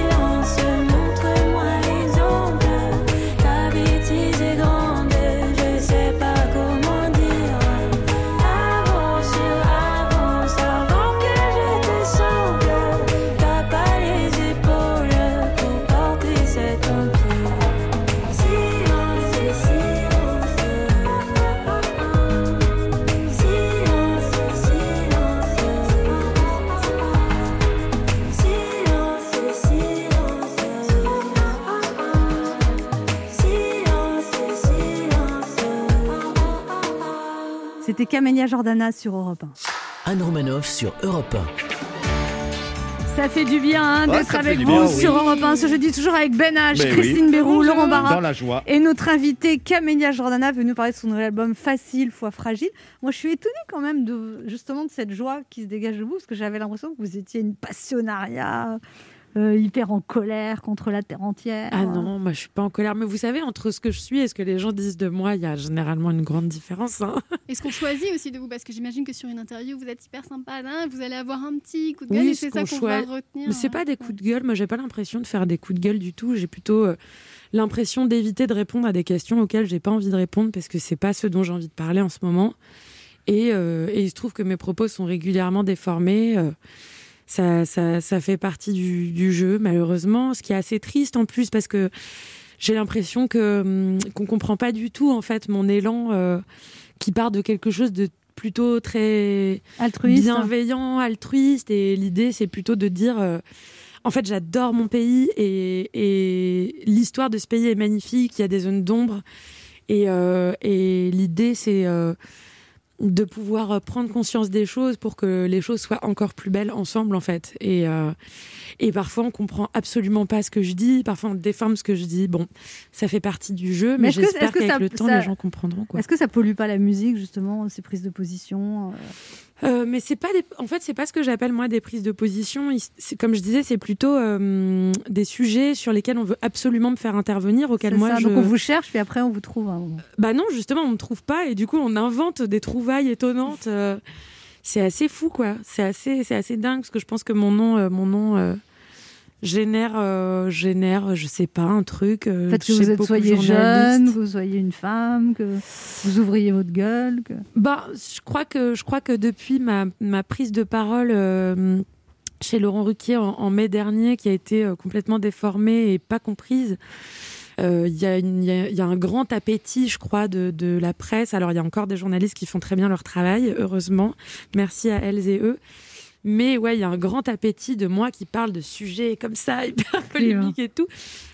C'était Camélia Jordana sur Europe 1. Anne Romanoff sur Europe Ça fait du bien hein, d'être avec vous bien, oui. sur Europe 1 ce jeudi, toujours avec Ben H, Mais oui. Christine Bérou, Laurent Dans Barra. la joie. Et notre invité Camélia Jordana veut nous parler de son nouvel album Facile fois fragile. Moi, je suis étonnée quand même de justement de cette joie qui se dégage de vous, parce que j'avais l'impression que vous étiez une passionnariat euh, hyper en colère contre la terre entière. Ah non, moi je suis pas en colère. Mais vous savez, entre ce que je suis et ce que les gens disent de moi, il y a généralement une grande différence. hein. [laughs] Est-ce qu'on choisit aussi de vous? Parce que j'imagine que sur une interview, vous êtes hyper sympa, hein, vous allez avoir un petit coup de gueule Oui, et ce c'est ça qu'on va retenir. Mais c'est pas des coups de gueule. Moi, j'ai pas l'impression de faire des coups de gueule du tout. J'ai plutôt euh, l'impression d'éviter de répondre à des questions auxquelles j'ai pas envie de répondre parce que c'est pas ce dont j'ai envie de parler en ce moment. Et, euh, et il se trouve que mes propos sont régulièrement déformés. Ça, ça, ça fait partie du, du jeu, malheureusement. Ce qui est assez triste en plus parce que j'ai l'impression que hum, qu'on comprend pas du tout en fait mon élan euh, qui part de quelque chose de plutôt très Altruiste. bienveillant, altruiste. Et l'idée, c'est plutôt de dire, euh, en fait, j'adore mon pays et, et l'histoire de ce pays est magnifique. Il y a des zones d'ombre. Et, euh, et l'idée, c'est de pouvoir euh, prendre conscience des choses pour que les choses soient encore plus belles ensemble, en fait. Et, euh, et parfois, on comprend absolument pas ce que je dis. Parfois, on déforme ce que je dis. Bon, ça fait partie du jeu, mais, j'espère qu'avec le temps, ça- les gens comprendront. Quoi. Est-ce que ça pollue pas la musique justement ces prises de position euh? Euh, mais c'est pas des... en fait c'est pas ce que j'appelle moi des prises de position comme je disais c'est plutôt euh, des sujets sur lesquels on veut absolument me faire intervenir auxquels moi ça, je Donc on vous cherche puis après on vous trouve. moment. bah non justement on me trouve pas et du coup on invente des trouvailles étonnantes euh, c'est assez fou quoi c'est assez c'est assez dingue parce que je pense que mon nom mon nom génère euh, génère je sais pas un truc euh, Peut-être que vous êtes soyez jeune, que vous soyez une femme, que vous ouvriez votre gueule. Que... Bah, je crois que je crois que depuis ma, ma prise de parole euh, chez Laurent Ruquier en, en mai dernier, qui a été euh, complètement déformée et pas comprise. euh, Il y, il y il y a un grand appétit, je crois, de, de la presse. Alors, il y a encore des journalistes qui font très bien leur travail, heureusement. Merci à elles et eux. Mais ouais, il y a un grand appétit de moi qui parle de sujets comme ça, [laughs] hyper polémiques et tout.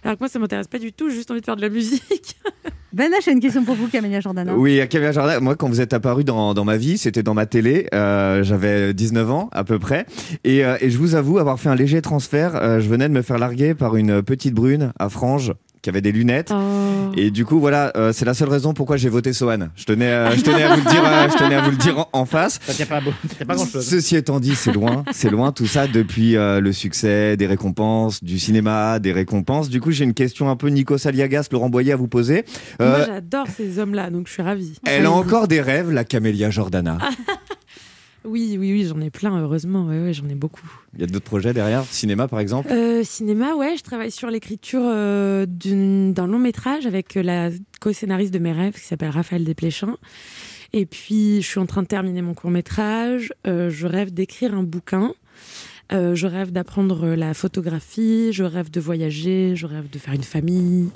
Alors que moi, ça m'intéresse pas du tout, j'ai juste envie de faire de la musique. [laughs] Ben H, j'ai une question pour vous, Camélia Jordana. Oui, à Camélia Jordana, moi, quand vous êtes apparu dans, dans ma vie, c'était dans ma télé. euh, J'avais 19 ans, à peu près. Et, euh, et je vous avoue avoir fait un léger transfert. Euh, je venais de me faire larguer par une petite brune à franges qui avait des lunettes. Oh. Et du coup, voilà, euh, c'est la seule raison pourquoi j'ai voté Sohan. Je tenais, euh, je tenais à vous le dire, euh, je tenais à vous le dire en, en face. Ça tient pas, beau- ça tient pas grand-chose. Ceci étant dit, c'est loin, c'est loin tout ça depuis euh, le succès, des récompenses, du cinéma, des récompenses. Du coup, j'ai une question un peu Nico Saliagas, Laurent Boyer à vous poser. Euh, Moi, j'adore ces hommes-là, donc je suis ravie. elle a encore des rêves, la Camélia Jordana. [laughs] Oui, oui, oui, j'en ai plein, heureusement. Ouais, ouais, j'en ai beaucoup. Il y a d'autres projets derrière, cinéma par exemple? Euh, cinéma, ouais, je travaille sur l'écriture euh, d'un long métrage avec euh, la co-scénariste de mes rêves qui s'appelle Raphaël Desplechin. Et puis, je suis en train de terminer mon court métrage. Euh, je rêve d'écrire un bouquin. Euh, je rêve d'apprendre la photographie. Je rêve de voyager. Je rêve de faire une famille.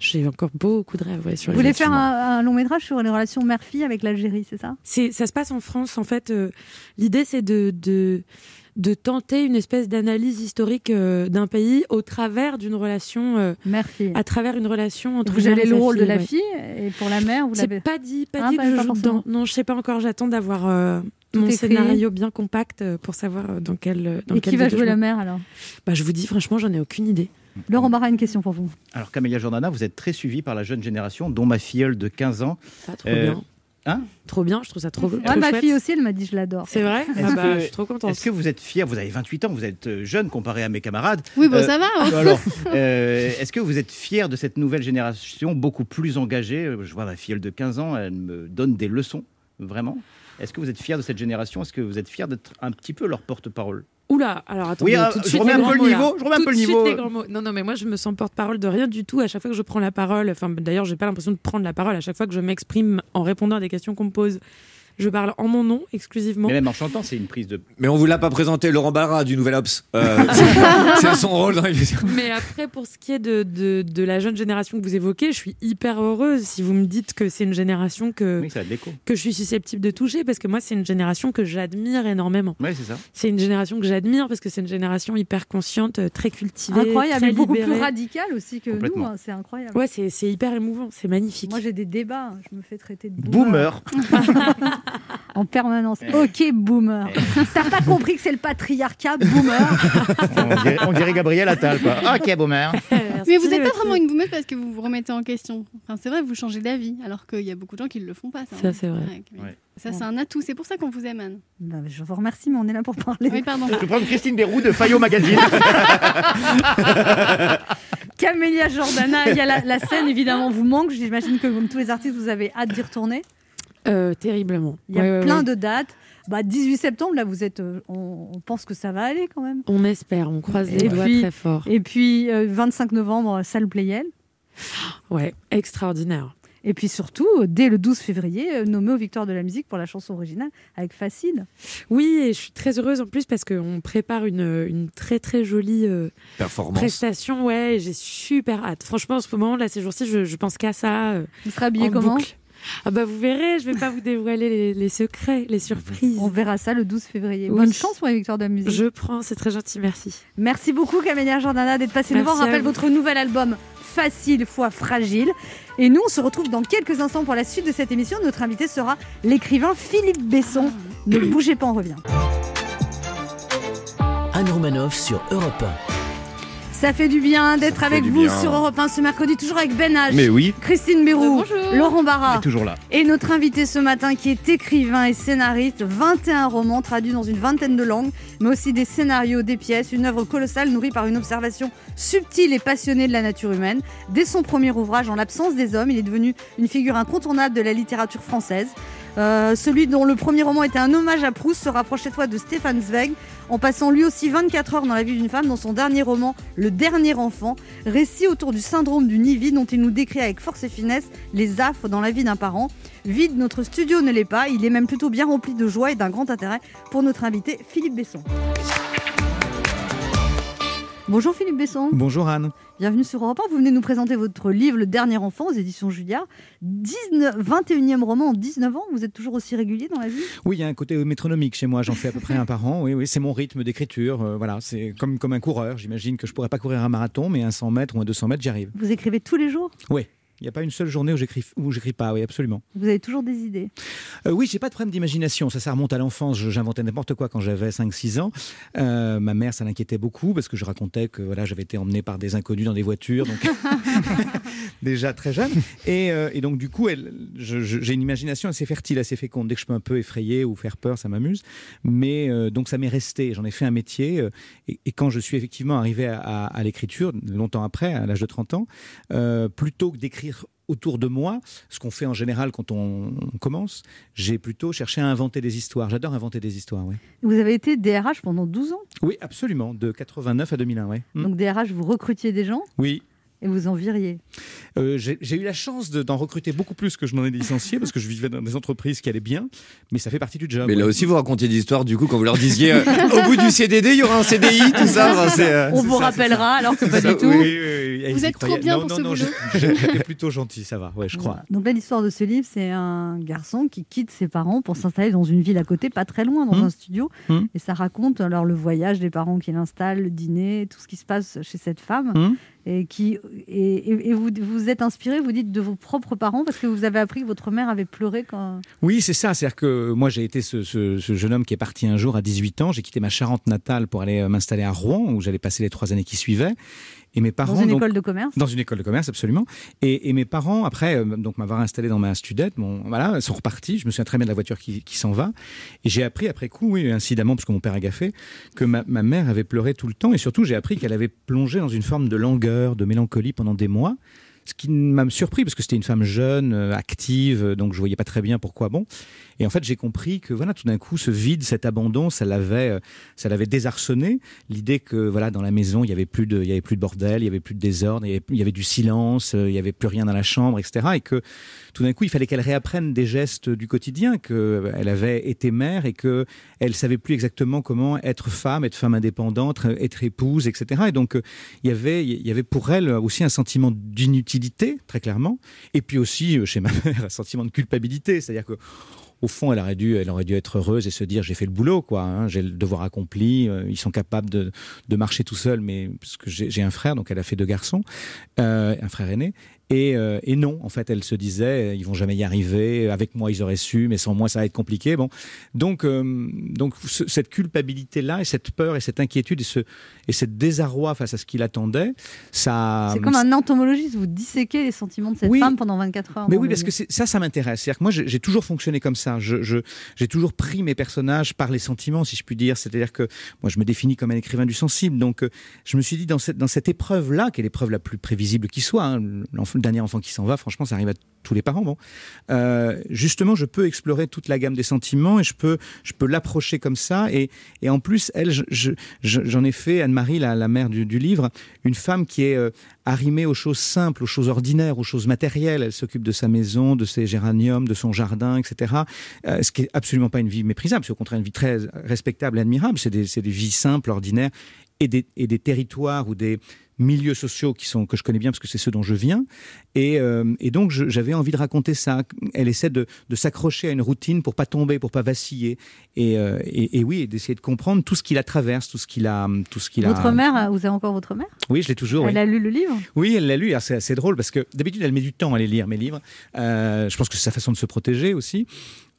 J'ai encore beaucoup de rêves ouais, sur Vous voulez faire un, un long métrage sur les relations mère-fille avec l'Algérie, c'est ça? C'est, ça se passe en France, en fait. euh, l'idée, c'est de, de, de tenter une espèce d'analyse historique euh, d'un pays au travers d'une relation, euh, Mère-fille. à travers une relation entre Vous avez le rôle de la ouais. fille et pour la mère, vous l'avez. C'est pas dit, pas Ah, dit pas- que je joue dedans. Non, je sais pas encore. J'attends d'avoir euh, mon scénario bien compact euh, pour savoir euh, dans quel. euh, Dans Et quel qui va jouer la mère alors? Bah, Je vous dis, franchement, j'en ai aucune idée. Laurent Barra, une question pour vous. Alors, Camélia Jordana, vous êtes très suivie par la jeune génération, dont ma filleule de 15 ans. Ah, trop Euh, bien. Hein? Trop bien, je trouve ça trop, Ouais, trop ma chouette. fille aussi, elle m'a dit je l'adore. C'est vrai? Ah bah, que- Je suis trop contente. Est-ce que vous êtes fière? Vous avez 28 ans, vous êtes jeune comparé à mes camarades. Oui, bon, Euh, ça va. hein. [laughs] Euh, est-ce que vous êtes fier de cette nouvelle génération beaucoup plus engagée? Je vois ma filleule de 15 ans, elle me donne des leçons, vraiment? Est-ce que vous êtes fier de cette génération? Est-ce que vous êtes fier d'être un petit peu leur porte-parole? Oula, alors attendez, Oui, ah, tout de je suite remets un peu le là. niveau, je remets un peu le niveau. les grands mots. Non, non, mais moi je me sens porte-parole de rien du tout. À chaque fois que je prends la parole, enfin d'ailleurs j'ai pas l'impression de prendre la parole. À chaque fois que je m'exprime en répondant à des questions qu'on me pose, je parle en mon nom exclusivement. Mais même en chantant, c'est une prise de. Mais on vous l'a pas présenté, Laurent Barra du Nouvel Ops. Euh, [laughs] c'est- son rôle dans l'émission. Mais après, pour ce qui est de, de, de la jeune génération que vous évoquez, je suis hyper heureuse si vous me dites que c'est une génération que, Oui, ça a de l'écho. que je suis susceptible de toucher, parce que moi, c'est une génération que j'admire énormément. Oui, c'est ça. C'est une génération que j'admire parce que c'est une génération hyper consciente, euh, très cultivée, Incroyable, très beaucoup plus radical aussi que nous. Hein, C'est incroyable. Ouais, c'est c'est hyper émouvant, c'est magnifique. Moi, j'ai des débats. Je me fais traiter de Boomer. [laughs] en permanence. Ok, boomer. T'as pas compris que c'est le patriarcat, boomer On dirait, on dirait Gabriel Attal, quoi. Ok, boomer. Mais vous n'êtes pas vraiment une boomeuse parce que vous vous remettez en question. Enfin, c'est vrai, vous changez d'avis, alors qu'il y a beaucoup de gens qui ne le font pas. Ça, Ça, c'est vrai. Ouais. Ça, c'est un atout. C'est pour ça qu'on vous aime, Anne. Non, mais Je vous remercie, mais on est là pour parler. Oui, pardon. Je vais prendre Christine Desroux de Fayot Magazine. [laughs] Camélia Jordana, il y a la, la scène évidemment vous manque. J'imagine que comme tous les artistes, vous avez hâte d'y retourner. Euh, terriblement. Il y a Ouais, plein ouais. de dates. Bah, 18 septembre, là, vous êtes. euh, on, on pense que ça va aller quand même. On espère, on croise Et les doigts puis- très fort. Et puis, euh, 25 novembre, salle Playel. [gasps] Ouais, extraordinaire. Et puis surtout, euh, dès le 12 février, euh, nommé aux Victoires de la musique pour la chanson originale avec Facile. Oui, et je suis très heureuse en plus parce qu'on prépare une, une très très jolie euh, Performance. prestation. Ouais, j'ai super hâte. Franchement, en ce moment, là, ces jours-ci, je, je pense qu'à ça. euh, Vous serez habillé en comment boucle. Ah bah vous verrez, je vais pas vous dévoiler les, les secrets, les surprises. On verra ça le 12 février. Oui. Bonne chance pour les Victoires de la musique. Je prends, c'est très gentil, merci. Merci beaucoup Camélia Jordana d'être passée nous voir. Rappelle vous. votre nouvel album Facile fois fragile. Et nous, on se retrouve dans quelques instants pour la suite de cette émission. Notre invité sera l'écrivain Philippe Besson. Ne bougez pas, on revient. Anne Romanoff sur Europe Ça fait du bien d'être avec vous bien. sur Europe 1 ce mercredi, toujours avec Ben H, Mais oui. Christine Bérou, Bonjour. Laurent Barra est toujours là. et notre invité ce matin qui est écrivain et scénariste, 21 romans traduits dans une vingtaine de langues, mais aussi des scénarios, des pièces, une œuvre colossale nourrie par une observation subtile et passionnée de la nature humaine. Dès son premier ouvrage, En l'absence des hommes, il est devenu une figure incontournable de la littérature française. Euh, celui dont le premier roman était un hommage à Proust se rapproche cette fois de Stéphane Zweig, en passant lui aussi 24 heures dans la vie d'une femme dans son dernier roman, Le Dernier Enfant, récit autour du syndrome du nid dont il nous décrit avec force et finesse les affres dans la vie d'un parent. Vide, notre studio ne l'est pas, il est même plutôt bien rempli de joie et d'un grand intérêt pour notre invité Philippe Besson. Bonjour Philippe Besson, Bonjour Anne. Bienvenue sur Europe 1. Vous venez nous présenter votre livre Le Dernier Enfant aux éditions Julliard. 19, 21e roman en 19 ans, vous êtes toujours aussi régulier dans la vie? Oui, il y a un côté métronomique chez moi. J'en fais à peu près un par an. Oui, oui, c'est mon rythme d'écriture. euh, voilà, c'est comme, comme un coureur. J'imagine que je pourrais pas courir un marathon, mais un 100 mètres ou un 200 mètres, j'y arrive. Vous écrivez tous les jours? Oui. Il n'y a pas une seule journée où j'écris où j'écris pas, oui, absolument. Vous avez toujours des idées? Euh, oui, j'ai pas de problème d'imagination, ça, ça remonte à l'enfance. J'inventais n'importe quoi quand j'avais 5-6 ans. Euh, ma mère, ça l'inquiétait beaucoup parce que je racontais que voilà, j'avais été emmené par des inconnus dans des voitures, donc [laughs] [laughs] déjà très jeune. Et, euh, et donc, du coup, j'ai une imagination assez fertile, assez féconde. Dès que je peux un peu effrayer ou faire peur, ça m'amuse. Mais euh, donc, ça m'est resté. J'en ai fait un métier. et, et quand je suis effectivement arrivé à, à- à l'écriture, longtemps après, à l'âge de 30 ans, plutôt que d'écrire autour de moi, ce qu'on fait en général quand on, commence, j'ai plutôt cherché à inventer des histoires. J'adore inventer des histoires, oui. Vous avez été DRH pendant 12 ans? Oui, absolument, de 89 à 2001, oui. Mm. Donc DRH, vous recrutiez des gens? Oui. Et vous en viriez. Euh, j'ai eu la chance de- d'en recruter beaucoup plus que je n'en ai licencié parce que je vivais dans des entreprises qui allaient bien, mais ça fait partie du job. Mais là ouais. aussi, vous racontiez des histoires, du coup, quand vous leur disiez euh, [laughs] au bout du CDD, il y aura un CDI, tout ça. enfin, euh, On vous rappellera alors que pas ça, du tout. Oui, oui, oui, oui, Vous êtes trop bien non, pour non, ce non, J'étais plutôt gentil, ça va, ouais, je crois. Voilà. Donc là, l'histoire de ce livre, c'est un garçon qui quitte ses parents pour s'installer dans une ville à côté, pas très loin, dans Hmm. un studio. Hmm. Et ça raconte alors le voyage des parents qui l'installent, le dîner, tout ce qui se passe chez cette femme. Hmm. Et, qui, et, vous vous êtes inspiré, vous dites, de vos propres parents parce que vous avez appris que votre mère avait pleuré quand. Oui, c'est ça. C'est-à-dire que moi, j'ai été ce, ce- ce jeune homme qui est parti un jour à 18 ans. J'ai quitté ma Charente natale pour aller euh, m'installer à Rouen, où j'allais passer les trois années qui suivaient. Et mes parents. Dans une donc- école de commerce? Dans une école de commerce, absolument. Et, et mes parents, après euh, donc m'avoir installé dans ma studette, bon, voilà, sont repartis. Je me souviens très bien de la voiture qui, qui s'en va. Et j'ai appris après coup, oui, incidemment, parce que mon père a gaffé, que ma, ma mère avait pleuré tout le temps. Et surtout, j'ai appris qu'elle avait plongé dans une forme de langueur, de mélancolie pendant des mois. Ce qui m'a surpris parce que c'était une femme jeune, euh, active, donc je voyais pas très bien pourquoi. Bon, et en fait j'ai compris que voilà tout d'un coup ce vide, cet abandon, ça l'avait, euh, ça l'avait désarçonné. L'idée que voilà dans la maison il y avait plus de, il y avait plus de bordel, il y avait plus de désordre, il y avait, du silence, euh, il y avait plus rien dans la chambre, etc. Et que tout d'un coup il fallait qu'elle réapprenne des gestes du quotidien, que euh, avait été mère et que elle savait plus exactement comment être femme, être femme indépendante, être épouse, etc. Et donc il y avait, il y avait pour elle aussi un sentiment d'inutilité très clairement, et puis aussi chez ma [laughs] mère un sentiment de culpabilité, c'est-à-dire que au fond, elle aurait dû, elle aurait dû être heureuse et se dire j'ai fait le boulot, quoi. hein, j'ai le devoir accompli. euh, ils sont capables de, marcher tout seuls, mais parce que j'ai j'ai un frère, donc elle a fait deux garçons, euh, un frère aîné. Et, euh, et non, en fait, elle se disait, ils vont jamais y arriver. Avec moi, ils auraient su, mais sans moi, ça va être compliqué. Bon, donc, euh, donc ce- cette culpabilité-là, et cette peur, et cette inquiétude, et ce et cette désarroi face à ce qu'il attendait, ça. C'est comme un entomologiste, vous disséquez les sentiments de cette Oui. femme pendant 24 heures. Mais oui, parce que ça, ça m'intéresse. C'est-à-dire que moi, j'ai j'ai toujours fonctionné comme ça. Je- je- J'ai toujours pris mes personnages par les sentiments, si je puis dire. C'est-à-dire que moi, je me définis comme un écrivain du sensible. Donc, euh, je me suis dit, dans cette, dans cette épreuve-là, qui est l'épreuve la plus prévisible qui soit, hein, l'enfant- le dernier enfant qui s'en va, franchement, ça arrive à tous les parents. Bon, Euh, justement, je peux explorer toute la gamme des sentiments et je peux, je peux l'approcher comme ça. Et, en plus, elle, je- je- je- j'en ai fait Anne-Marie, la, mère du, livre, une femme qui est euh, arrimée aux choses simples, aux choses ordinaires, aux choses matérielles. Elle s'occupe de sa maison, de ses géraniums, de son jardin, etc. Euh, ce qui est absolument pas une vie méprisable, c'est au contraire une vie très respectable et admirable. C'est des, vies simples, ordinaires, et des territoires ou des milieux sociaux qui sont que je connais bien parce que c'est ceux dont je viens. Et, euh, et donc j'avais envie de raconter ça. Elle essaie de, de s'accrocher à une routine pour pas tomber, pour pas vaciller. Et, euh, et, et oui, et d'essayer de comprendre tout ce qui la traverse, tout ce qu'il a, tout ce qu'il a. Votre mère, vous avez encore votre mère? Oui, je l'ai toujours. oui. Elle a lu le livre? Oui, elle l'a lu. Alors, C'est assez drôle parce que d'habitude, elle met du temps à les lire, mes livres. Euh, je pense que c'est sa façon de se protéger aussi.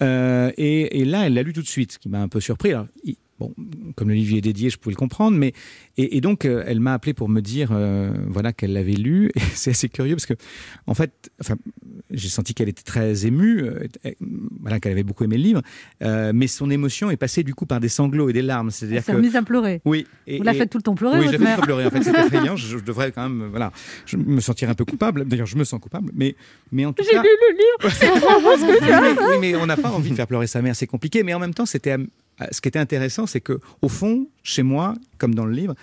Euh, et, et là, elle l'a lu tout de suite, ce qui m'a un peu surpris. Alors, bon, comme le livre lui est dédié, je pouvais le comprendre. Mais, et, et donc, euh, elle m'a appelé pour me dire euh, voilà, qu'elle l'avait lu. [laughs] Et c'est assez curieux parce que, en fait, enfin, j'ai senti qu'elle était très émue, euh, voilà, qu'elle avait beaucoup aimé le livre. Mais son émotion est passée du coup par des sanglots et des larmes. C'est-à-dire s'est remise à pleurer. Oui. et- Vous la faites tout le temps pleurer, Oui, le temps pleurer. En fait, c'est [laughs] effrayant. Je, je devrais quand même, voilà, je me sentir un peu coupable. D'ailleurs, je me sens coupable. Mais, mais en tout J'ai cas. lu le livre, c'est vraiment ce que [laughs] tu as oui, fait. mais, oui, mais on n'a pas envie de faire pleurer sa mère, c'est compliqué. Mais en même temps, c'était, ce qui était intéressant, c'est que au fond, chez moi, comme dans le livre,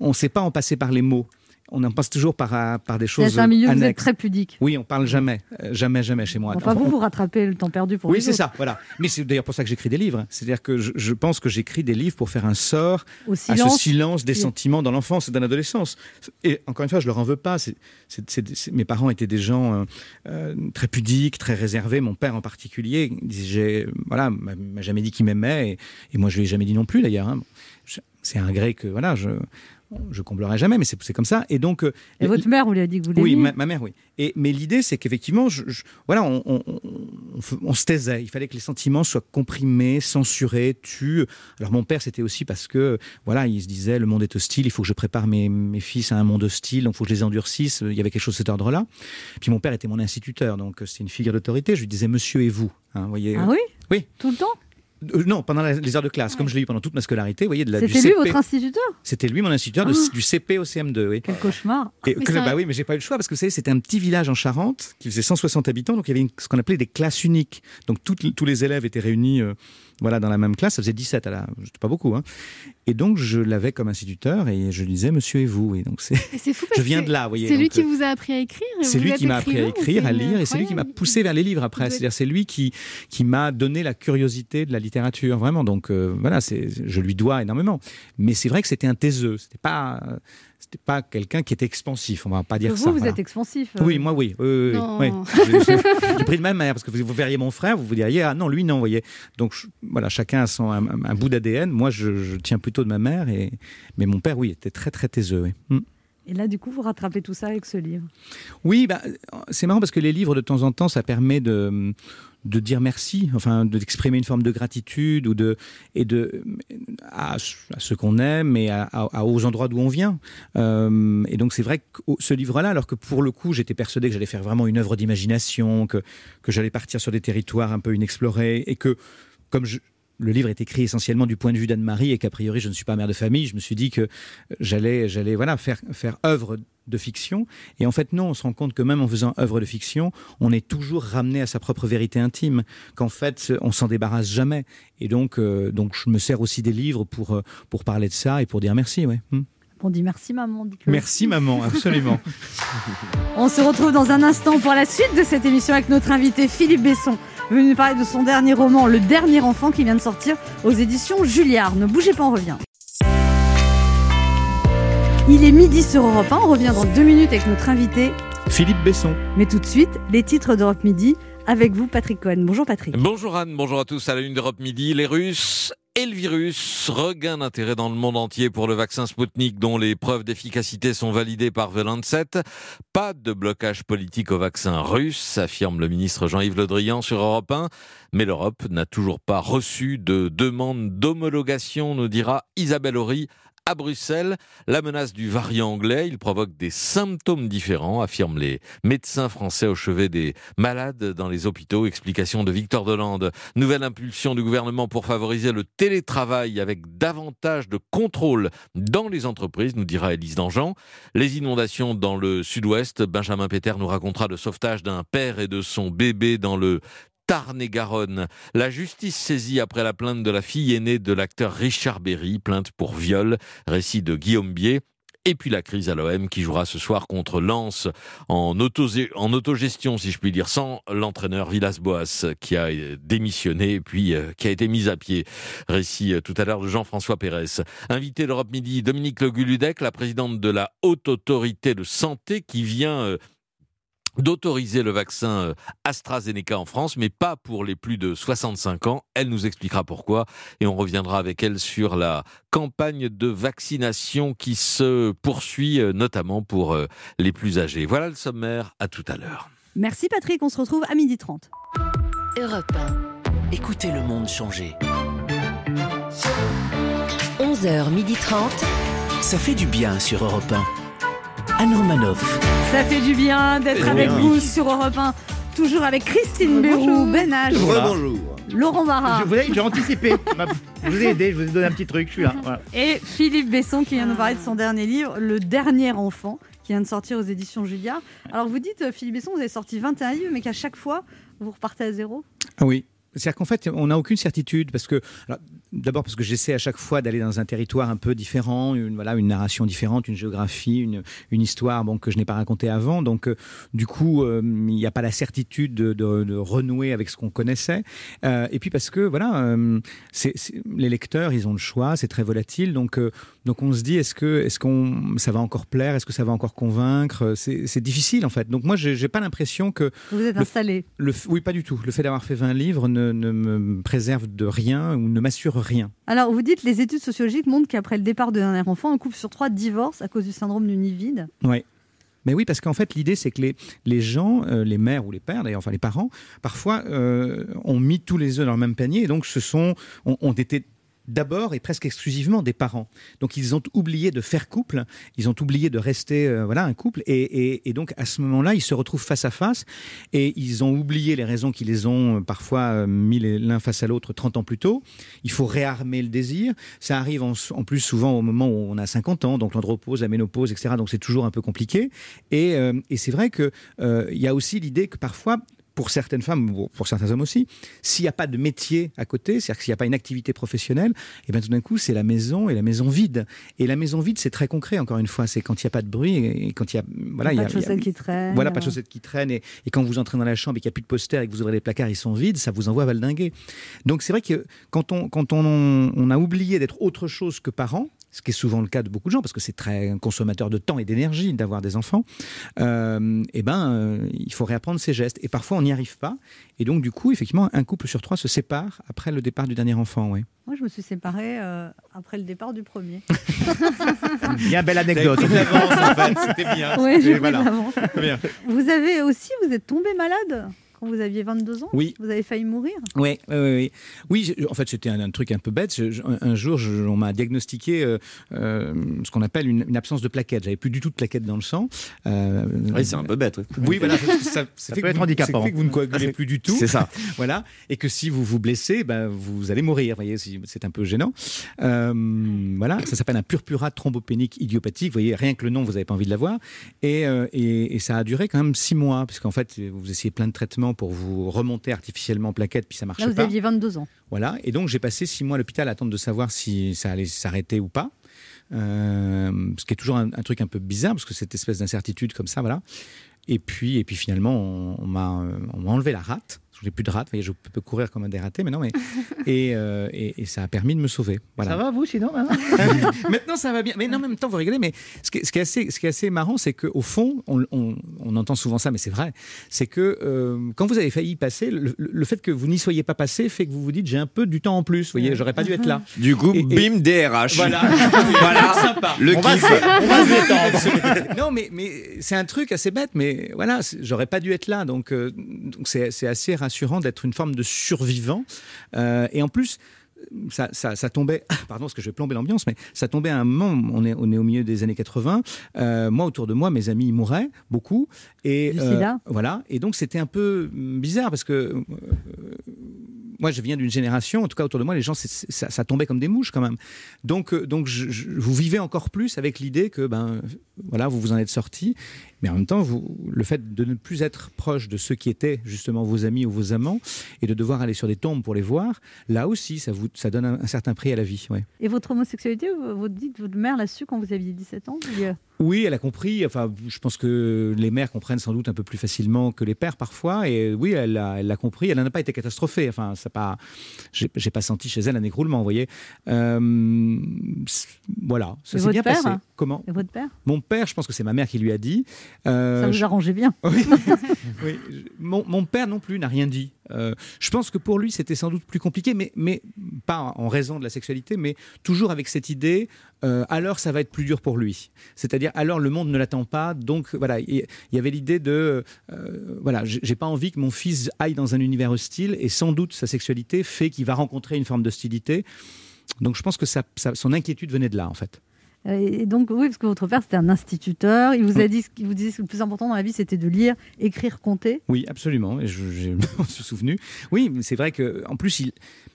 on ne sait pas en passer par les mots. On en passe toujours par, euh, par des choses C'est un milieu vous êtes très pudique. Oui, on parle jamais, euh, jamais, jamais chez moi. Enfin, vous, On- vous rattrapez le temps perdu pour oui, c'est ça, voilà. Mais c'est d'ailleurs pour ça que j'écris des livres. C'est-à-dire que je, je pense que j'écris des livres pour faire un sort Au à ce silence des Oui. sentiments dans l'enfance et dans l'adolescence. Et encore une fois, je leur en veux pas. Mes parents étaient des gens euh, très pudiques, très réservés. Mon père en particulier, disait, voilà, m'a m'a jamais dit qu'il m'aimait et, et moi je lui ai jamais dit non plus d'ailleurs. hein. C'est un gré que voilà, je je comblerai jamais, mais c'est comme ça. Et donc, euh, Et votre mère, vous lui a dit que vous l'aimiez oui, ma, ma mère, oui. Et, mais l'idée, c'est qu'effectivement, je, je- voilà, on, on- se taisait. Il fallait que les sentiments soient comprimés, censurés, tus. Alors mon père, c'était aussi parce que, voilà, il se disait, le monde est hostile, il faut que je prépare mes, mes fils à un monde hostile, donc il faut que je les endurcisse. Il y avait quelque chose de cet ordre-là. Puis mon père était mon instituteur, donc euh, c'était une figure d'autorité. Je lui disais monsieur et vous. hein, vous voyez, Ah oui Oui. Tout le temps Euh, non, pendant la- les heures de classe, comme je l'ai eu pendant toute ma scolarité, vous voyez, de la, du C'était lui CP. votre instituteur C'était lui mon instituteur de- Ah. du CP au CM2. Oui. Quel cauchemar. Et Mais que- ça- bah oui, mais j'ai pas eu le choix parce que vous savez, c'était un petit village en Charente qui faisait 160 habitants, donc il y avait une- ce qu'on appelait des classes uniques. Donc toutes- tous les élèves étaient réunis, euh, voilà, dans la même classe. Ça faisait 17 à la, pas beaucoup, hein. Et donc je l'avais comme instituteur et je lui disais Monsieur et vous. Et donc c'est, fou [laughs] parce je viens de là, vous voyez. C'est lui donc, qui euh, vous a appris à écrire c'est lui qui m'a appris à écrire, à lire, et c'est lui qui m'a poussé vers les livres après. C'est-à-dire, c'est lui qui, qui m'a donné la curiosité de la littérature, vraiment. Donc euh, voilà, c'est, je lui dois énormément. Mais c'est vrai que c'était un taiseux. C'était pas, euh, pas quelqu'un qui était expansif. On va pas dire vous, ça. vous voilà. êtes expansif. euh. Oui, moi, oui. oui, oui. J'ai- pris de ma mère, parce que vous, vous verriez mon frère, vous vous diriez, ah non, lui, non, vous voyez. Donc, je- voilà, chacun a son, un, un bout d'ADN. Moi, je, je tiens plutôt de ma mère, et, mais mon père, oui, était très, très taiseux. oui. Mm. Et là, du coup, vous rattrapez tout ça avec ce livre. Oui, bah, c'est marrant parce que les livres, de temps en temps, ça permet de, de dire merci, enfin, de- d'exprimer une forme de gratitude ou de, et de, à, à ceux qu'on aime et à, à- aux endroits d'où on vient. Euh, et donc, c'est vrai que ce livre-là, alors que pour le coup, j'étais persuadé que j'allais faire vraiment une œuvre d'imagination, que, que j'allais partir sur des territoires un peu inexplorés et que, comme je, le livre est écrit essentiellement du point de vue d'Anne-Marie et qu'a priori je ne suis pas mère de famille, je me suis dit que j'allais, j'allais voilà, faire, faire œuvre de fiction. Et en fait, non, on se rend compte que même en faisant œuvre de fiction, on est toujours ramené à sa propre vérité intime, qu'en fait, on s'en débarrasse jamais. Et donc, euh, donc je me sers aussi des livres pour, euh, pour parler de ça et pour dire merci. Hmm. On dit merci, maman. Merci, maman, absolument. [laughs] On se retrouve dans un instant pour la suite de cette émission avec notre invité Philippe Besson, venu nous parler de son dernier roman, Le Dernier Enfant, qui vient de sortir aux éditions Julliard. Ne bougez pas, on revient. Il est midi sur Europe 1, on revient dans deux minutes avec notre invité. Philippe Besson. Mais tout de suite, les titres d'Europe Midi Avec vous, Patrick Cohen. Bonjour Patrick. Bonjour Anne, bonjour à tous. À la une d'Europe Midi, les Russes et le virus. Regain d'intérêt dans le monde entier pour le vaccin Sputnik dont les preuves d'efficacité sont validées par The Lancet. Pas de blocage politique au vaccin russe, affirme le ministre Jean-Yves Le Drian sur Europe 1. Mais l'Europe n'a toujours pas reçu de demande d'homologation, nous dira Isabelle Horry à Bruxelles. La menace du variant anglais, il provoque des symptômes différents, affirment les médecins français au chevet des malades dans les hôpitaux. Explication de Victor Delande. Nouvelle impulsion du gouvernement pour favoriser le télétravail avec davantage de contrôle dans les entreprises, nous dira Élise Dangean. Les inondations dans le sud-ouest, Benjamin Péter nous racontera le sauvetage d'un père et de son bébé dans le Tarn-et-Garonne. La justice saisie après la plainte de la fille aînée de l'acteur Richard Berry, plainte pour viol, récit de Guillaume Bier. Et puis la crise à l'OM qui jouera ce soir contre Lens en, auto en autogestion, si je puis dire, sans l'entraîneur Villas-Boas qui a démissionné et puis euh, qui a été mis à pied. Récit euh, tout à l'heure de Jean-François Pérez. Invité d'Europe Midi, Dominique Le Guludec, la présidente de la Haute Autorité de Santé qui vient euh, d'autoriser le vaccin euh, AstraZeneca en France, mais pas pour les plus de 65 ans. Elle nous expliquera pourquoi et on reviendra avec elle sur la campagne de vaccination qui se poursuit, euh, notamment pour euh, les plus âgés. Voilà le sommaire, à tout à l'heure. Merci Patrick, on se retrouve à 12h30. Europe 1. Écoutez le monde changer. 11h30. Ça fait du bien sur Europe 1. Anne Romanoff. Ça fait du bien d'être fait avec bien. vous sur Europe 1. Toujours avec Christine Bérou, Ben H. Laurent Marat Je vous ai, j'ai anticipé. [laughs] Je vous ai aidé, je vous ai donné un petit truc, je suis là. Voilà. et Philippe Besson qui vient nous parler de son dernier livre, Le Dernier Enfant, qui vient de sortir aux éditions Julia. Alors vous dites, euh, Philippe Besson, vous avez sorti 21 livres, mais qu'à chaque fois, vous repartez à zéro? Ah oui. C'est-à-dire qu'en fait, on n'a aucune certitude parce que, alors, d'abord parce que j'essaie à chaque fois d'aller dans un territoire un peu différent, une, voilà, une narration différente, une géographie, une, une histoire bon, que je n'ai pas racontée avant. Donc, euh, du coup, euh, il n'y a pas la certitude de, de- de renouer avec ce qu'on connaissait. Euh, et puis parce que, voilà, les lecteurs, ils ont le choix, c'est très volatile. Donc, donc on se dit, est-ce que, est-ce qu'on, ça va encore plaire, est-ce que ça va encore convaincre? C'est difficile en fait. Donc moi, j'ai pas l'impression que Vous êtes le- installé. le oui, pas du tout. Le fait d'avoir fait 20 livres ne, ne me préserve de rien ou ne m'assure rien. Alors vous dites, les études sociologiques montrent qu'après le départ de dernier enfant, un couple sur trois divorce à cause du syndrome du nid vide. Oui. Mais oui, parce qu'en fait, l'idée, c'est que les, les gens, euh, les mères ou les pères, d'ailleurs, enfin les parents, parfois euh, ont mis tous les œufs dans le même panier et donc ce sont, ont, ont été d'abord et presque exclusivement des parents. Donc ils ont oublié de faire couple, ils ont oublié de rester euh, voilà un couple et, donc à ce moment-là ils se retrouvent face à face et ils ont oublié les raisons qui les ont euh, parfois euh, mis l'un face à l'autre 30 ans plus tôt. Il faut réarmer le désir. Ça arrive en, plus souvent au moment où on a 50 ans, donc l'andropause, la ménopause, etc. Donc c'est toujours un peu compliqué. Et, euh, c'est vrai que euh, il y a aussi l'idée que parfois pour certaines femmes, ou pour certains hommes aussi, s'il n'y a pas de métier à côté, c'est-à-dire que s'il n'y a pas une activité professionnelle, et bien tout d'un coup, c'est la maison et la maison vide. Et la maison vide, c'est très concret, encore une fois. C'est quand il n'y a pas de bruit et quand il y a. Voilà, Pas il a- de y a- chaussettes qui traînent. Voilà, pas de chaussettes qui traînent. Et, et quand vous entrez dans la chambre et qu'il n'y a plus de posters et que vous ouvrez les placards, ils sont vides, ça vous envoie valdinguer. Donc c'est vrai que quand on, quand on, on a oublié d'être autre chose que parent, ce qui est souvent le cas de beaucoup de gens, parce que c'est très consommateur de temps et d'énergie d'avoir des enfants, euh, eh ben, euh, il faut réapprendre ses gestes. Et parfois, on n'y arrive pas. Et donc, du coup, effectivement, un couple sur trois se sépare après le départ du dernier enfant. Ouais. Moi, je me suis séparée euh, après le départ du premier. [laughs] Bien belle anecdote. En fait, c'était bien. Oui, Et voilà. bien. Vous avez aussi, vous êtes tombé malade? Quand vous aviez 22 ans Oui. Vous avez failli mourir Oui, oui, oui. Oui, Oui, je- en fait, c'était un, un truc un peu bête. Je- je- un, jour, je- on m'a diagnostiqué euh, euh, ce qu'on appelle une, une absence de plaquettes. J'avais plus du tout de plaquettes dans le sang. Euh, Oui, c'est un peu bête. oui. Oui, voilà. Ça, ça- [laughs] ça fait peut que être vous- handicapant. ça fait que vous ne coagulez [laughs] plus du tout. C'est ça. [laughs] voilà. Et que si vous vous blessez, ben, vous allez mourir. Vous voyez, c'est un peu gênant. Euh, voilà. Ça s'appelle un purpura thrombopénique idiopathique. Vous voyez, rien que le nom, vous n'avez pas envie de l'avoir. Et, euh, et, et ça a duré quand même six mois, parce qu'en fait, vous essayez plein de traitements pour vous remonter artificiellement en plaquettes, puis ça marchait Là, vous pas. aviez 22 ans. Voilà, et donc j'ai passé six mois à l'hôpital à attendre de savoir si ça allait s'arrêter ou pas. Euh, ce qui est toujours un, un truc un peu bizarre, parce que cette espèce d'incertitude comme ça, voilà. Et puis, et puis finalement, on, euh, on m'a enlevé la rate. Je j'ai plus de rate. Vous voyez, je peux courir comme un dératé maintenant, mais [laughs] et, euh, et, et ça a permis de me sauver. Voilà. Ça va, vous, sinon hein [laughs] Maintenant, ça va bien. Mais non, en même temps, vous rigolez. Mais ce qui, est- ce qui est assez, ce qui est assez marrant, c'est qu'au fond, on, on- on entend souvent ça, mais c'est vrai. C'est que euh, quand vous avez failli y passer, le, le fait que vous n'y soyez pas passé fait que vous vous dites j'ai un peu du temps en plus. Vous voyez, j'aurais pas dû être là. Du coup, Et- et- bim, DRH. Voilà. [laughs] Voilà. Sympa. Le on va kiff. se- on va se détendre. non, mais, mais c'est un truc assez bête, mais voilà, j'aurais pas dû être là. Donc, euh, donc c'est c'est assez rassurant d'être une forme de survivant. Euh, et en plus, ça, ça, ça tombait, [laughs] pardon, parce que je vais plomber l'ambiance, mais ça tombait à un moment, on est, on est au milieu des années 80. euh, moi, autour de moi, mes amis ils mouraient beaucoup. Et, euh, voilà. Et donc, c'était un peu hum, bizarre parce que euh, moi, je viens d'une génération, en tout cas autour de moi, les gens, ça, ça tombait comme des mouches quand même. Donc, donc je- je- vous vivez encore plus avec l'idée que, ben, voilà, vous vous en êtes sorti. Mais en même temps, vous, le fait de ne plus être proche de ceux qui étaient justement vos amis ou vos amants et de devoir aller sur des tombes pour les voir, là aussi, ça, vous, ça donne un, un certain prix à la vie. Ouais. Et votre homosexualité, vous, dites, votre mère l'a su quand vous aviez 17 ans ou, Oui, elle a compris. Enfin, je pense que les mères comprennent sans doute un peu plus facilement que les pères parfois. Et oui, elle l'a, elle compris. Elle n'en a pas été catastrophée. Enfin, ça pas, j'ai, pas senti chez elle un écroulement, vous voyez. Euh, voilà, ça s'est bien père passé. Comment? Et votre père? Mon père, je pense que c'est ma mère qui lui a dit. Euh, Ça vous arrangeait bien. oui. [laughs] Mon, mon père non plus n'a rien dit. Euh, je pense que pour lui, c'était sans doute plus compliqué, mais, mais pas en raison de la sexualité, mais toujours avec cette idée, euh, alors ça va être plus dur pour lui. C'est-à-dire, alors le monde ne l'attend pas, donc voilà, il y avait l'idée de, voilà, j'ai j'ai pas envie que mon fils aille dans un univers hostile, et sans doute sa sexualité fait qu'il va rencontrer une forme d'hostilité. Donc je pense que ça- ça- son inquiétude venait de là, en fait. Euh, Et donc, oui, parce que votre père, c'était un instituteur. Il vous a dit, ce qu'il vous disait que le plus important dans la vie, c'était de lire, écrire, compter. Oui, absolument. Et je, [laughs] je m'en suis souvenu. Oui, mais c'est vrai que en plus, il,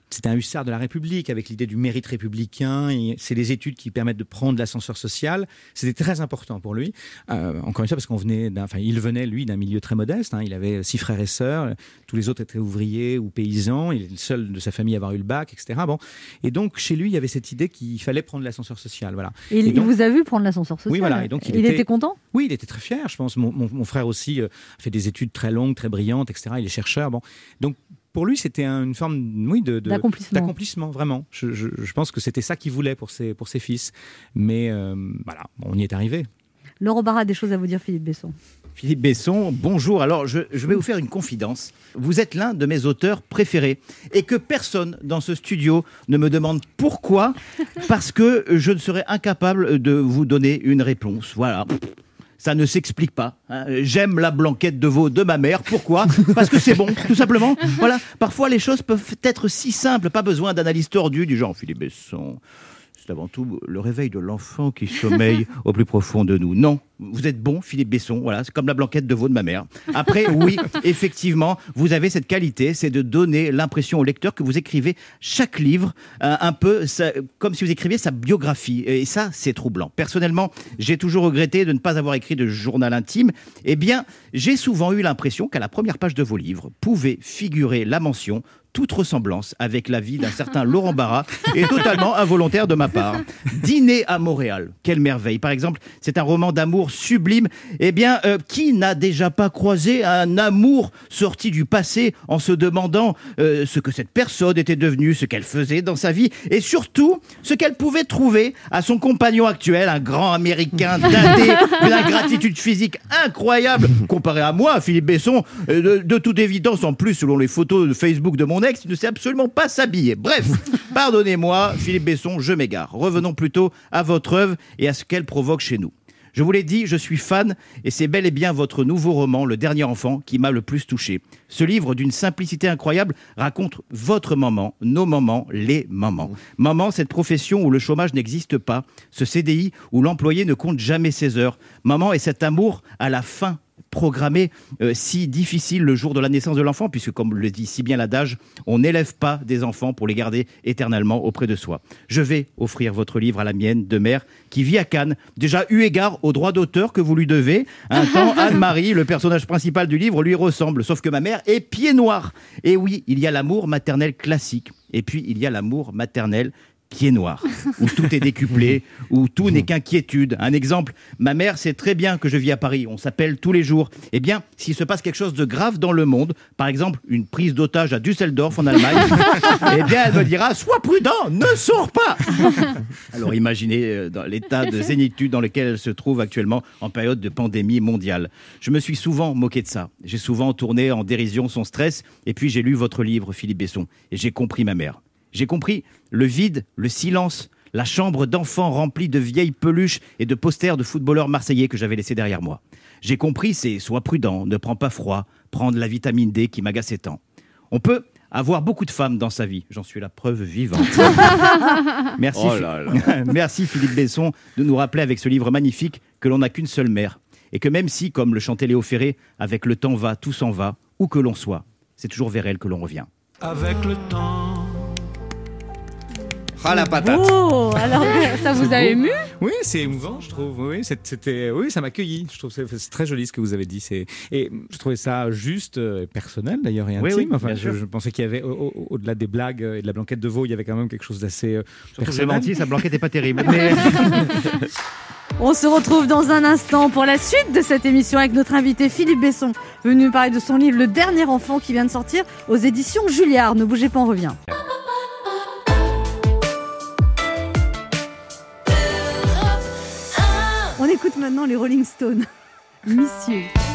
c'était un hussard de la République avec l'idée du mérite républicain. C'est les études qui permettent de prendre l'ascenseur social. C'était très important pour lui. Euh, encore une fois, parce qu'on venait, enfin, il venait lui d'un milieu très modeste. hein. Il avait six frères et sœurs. Tous les autres étaient ouvriers ou paysans. Il est le seul de sa famille à avoir eu le bac, etc. Bon, et donc chez lui, il y avait cette idée qu'il fallait prendre l'ascenseur social. Voilà. Et, il- Et il donc- vous a vu prendre l'ascenseur social. oui, voilà. Et donc, il, il était... content Oui, il était très fier, je pense. Mon, mon- mon frère aussi euh, a fait des études très longues, très brillantes, etc. Il est chercheur. Bon. Donc, pour lui, c'était un- une forme oui, de, de- D'accomplissement. d'accomplissement, vraiment. Je, je- je pense que c'était ça qu'il voulait pour ses, pour ses fils. Mais euh, voilà, on y est arrivé. Laurent Barra a des choses à vous dire, Philippe Besson. Philippe Besson, bonjour. Alors, je, je vais vous faire une confidence. Vous êtes l'un de mes auteurs préférés et que personne dans ce studio ne me demande pourquoi, parce que je ne serais incapable de vous donner une réponse. Voilà. Ça ne s'explique pas. hein. J'aime la blanquette de veau de ma mère. Pourquoi? Parce que c'est bon, [laughs] tout simplement. Voilà. Parfois, les choses peuvent être si simples. Pas besoin d'analyse tordue du genre Philippe Besson. C'est avant tout le réveil de l'enfant qui sommeille [laughs] au plus profond de nous. Non, vous êtes bon, Philippe Besson. Voilà, c'est comme la blanquette de veau de ma mère. Après, [laughs] oui, effectivement, vous avez cette qualité, c'est de donner l'impression au lecteur que vous écrivez chaque livre euh, un peu ça- comme si vous écriviez sa biographie. Et ça, c'est troublant. Personnellement, j'ai toujours regretté de ne pas avoir écrit de journal intime. Eh bien, j'ai souvent eu l'impression qu'à la première page de vos livres pouvait figurer la mention toute ressemblance avec la vie d'un certain Laurent Barra est totalement involontaire de ma part. Dîner à Montréal, quelle merveille. Par exemple, c'est un roman d'amour sublime. Eh bien, euh, qui n'a déjà pas croisé un amour sorti du passé en se demandant euh, ce que cette personne était devenue, ce qu'elle faisait dans sa vie et surtout ce qu'elle pouvait trouver à son compagnon actuel, un grand américain dindé, d'une ingratitude physique incroyable comparé à moi, Philippe Besson, euh, de, de toute évidence, en plus, selon les photos de Facebook de mon ex, il ne sait absolument pas s'habiller. Bref, [laughs] pardonnez-moi, Philippe Besson, je m'égare. Revenons plutôt à votre œuvre et à ce qu'elle provoque chez nous. Je vous l'ai dit, je suis fan et c'est bel et bien votre nouveau roman, Le Dernier Enfant, qui m'a le plus touché. Ce livre, d'une simplicité incroyable, raconte votre maman, nos mamans, les mamans. Maman, cette profession où le chômage n'existe pas, ce CDI où l'employé ne compte jamais ses heures. Maman et cet amour à la fin programmé euh, si difficile le jour de la naissance de l'enfant, puisque comme le dit si bien l'adage, on n'élève pas des enfants pour les garder éternellement auprès de soi. Je vais offrir votre livre à la mienne de mère qui vit à Cannes, déjà eu égard aux droits d'auteur que vous lui devez. Un [laughs] temps, Anne-Marie, le personnage principal du livre, lui ressemble, sauf que ma mère est pied noir. Et oui, il y a l'amour maternel classique, et puis il y a l'amour maternel pieds noirs, où tout est décuplé, [laughs] où tout n'est qu'inquiétude. Un exemple, ma mère sait très bien que je vis à Paris, on s'appelle tous les jours. Eh bien, s'il se passe quelque chose de grave dans le monde, par exemple une prise d'otage à Düsseldorf en Allemagne, [laughs] eh bien, elle me dira Sois prudent, ne sors pas [laughs] Alors imaginez euh, dans l'état de zénitude dans lequel elle se trouve actuellement en période de pandémie mondiale. Je me suis souvent moqué de ça. J'ai souvent tourné en dérision son stress, et puis j'ai lu votre livre, Philippe Besson, et j'ai compris ma mère. J'ai compris le vide, le silence, la chambre d'enfants remplie de vieilles peluches et de posters de footballeurs marseillais que j'avais laissés derrière moi. J'ai compris c'est sois prudent, ne prends pas froid, prendre la vitamine D qui m'agaçait tant. On peut avoir beaucoup de femmes dans sa vie, j'en suis la preuve vivante. [laughs] Merci, Oh Phi- là là. [laughs] Merci Philippe Besson de nous rappeler avec ce livre magnifique que l'on n'a qu'une seule mère et que même si, comme le chantait Léo Ferré, avec le temps va, tout s'en va, où que l'on soit, c'est toujours vers elle que l'on revient. Avec le temps. Ah la patate. Oh, alors [laughs] ça vous a beau. ému Oui, c'est émouvant, je trouve. Oui, c'était, oui, ça m'a accueilli. Je trouve que c'est très joli ce que vous avez dit. C'est et je trouvais ça juste, euh, personnel d'ailleurs et intime. oui, enfin, je, pensais qu'il y avait, au- au- au-delà des blagues et de la blanquette de veau, il y avait quand même quelque chose d'assez euh, personnel. menti, sa blanquette n'est pas terrible. [laughs] Mais... [laughs] On se retrouve dans un instant pour la suite de cette émission avec notre invité Philippe Besson, venu nous parler de son livre Le Dernier Enfant qui vient de sortir aux éditions Julliard. Ne bougez pas, on revient. Écoute maintenant les Rolling Stones. [laughs] Missieux.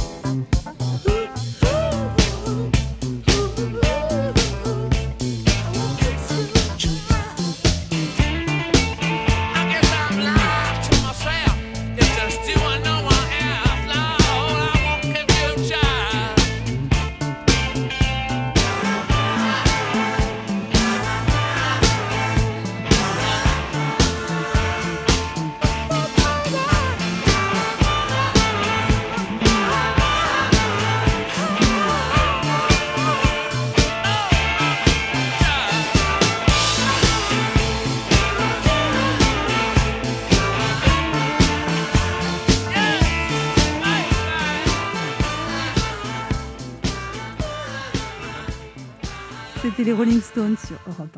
thank you. Rolling Stones sur Europe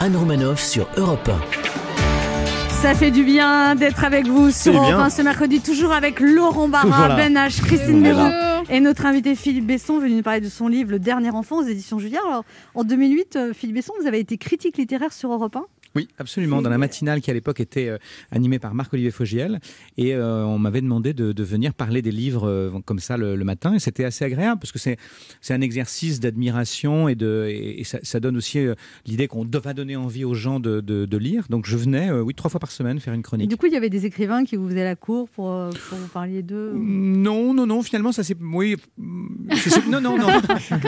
1. Anne Romanoff sur Europe 1. Ça fait du bien d'être avec vous sur Europe bien. 1 ce mercredi, toujours avec Laurent Barra. Ben H, Christine Béraud et notre invité Philippe Besson, venu nous parler de son livre Le Dernier Enfant aux éditions Julien. Alors, en 2008, euh, Philippe Besson, vous avez été critique littéraire sur Europe 1 Oui, absolument. Dans la matinale qui à l'époque était euh, animée par Marc-Olivier Fogiel. Et euh, on m'avait demandé de, de venir parler des livres euh, comme ça le, le matin. Et c'était assez agréable parce que c'est c'est un exercice d'admiration et, de, et, et ça, ça donne aussi euh, l'idée qu'on va donner envie aux gens de, de- de lire. Donc je venais, euh, oui, trois fois par semaine faire une Et chronique. du coup, il y avait des écrivains qui vous faisaient la cour pour, pour vous parler d'eux Non, non, non, finalement, ça c'est. Oui. c'est- c'est- Non, non, non. [laughs]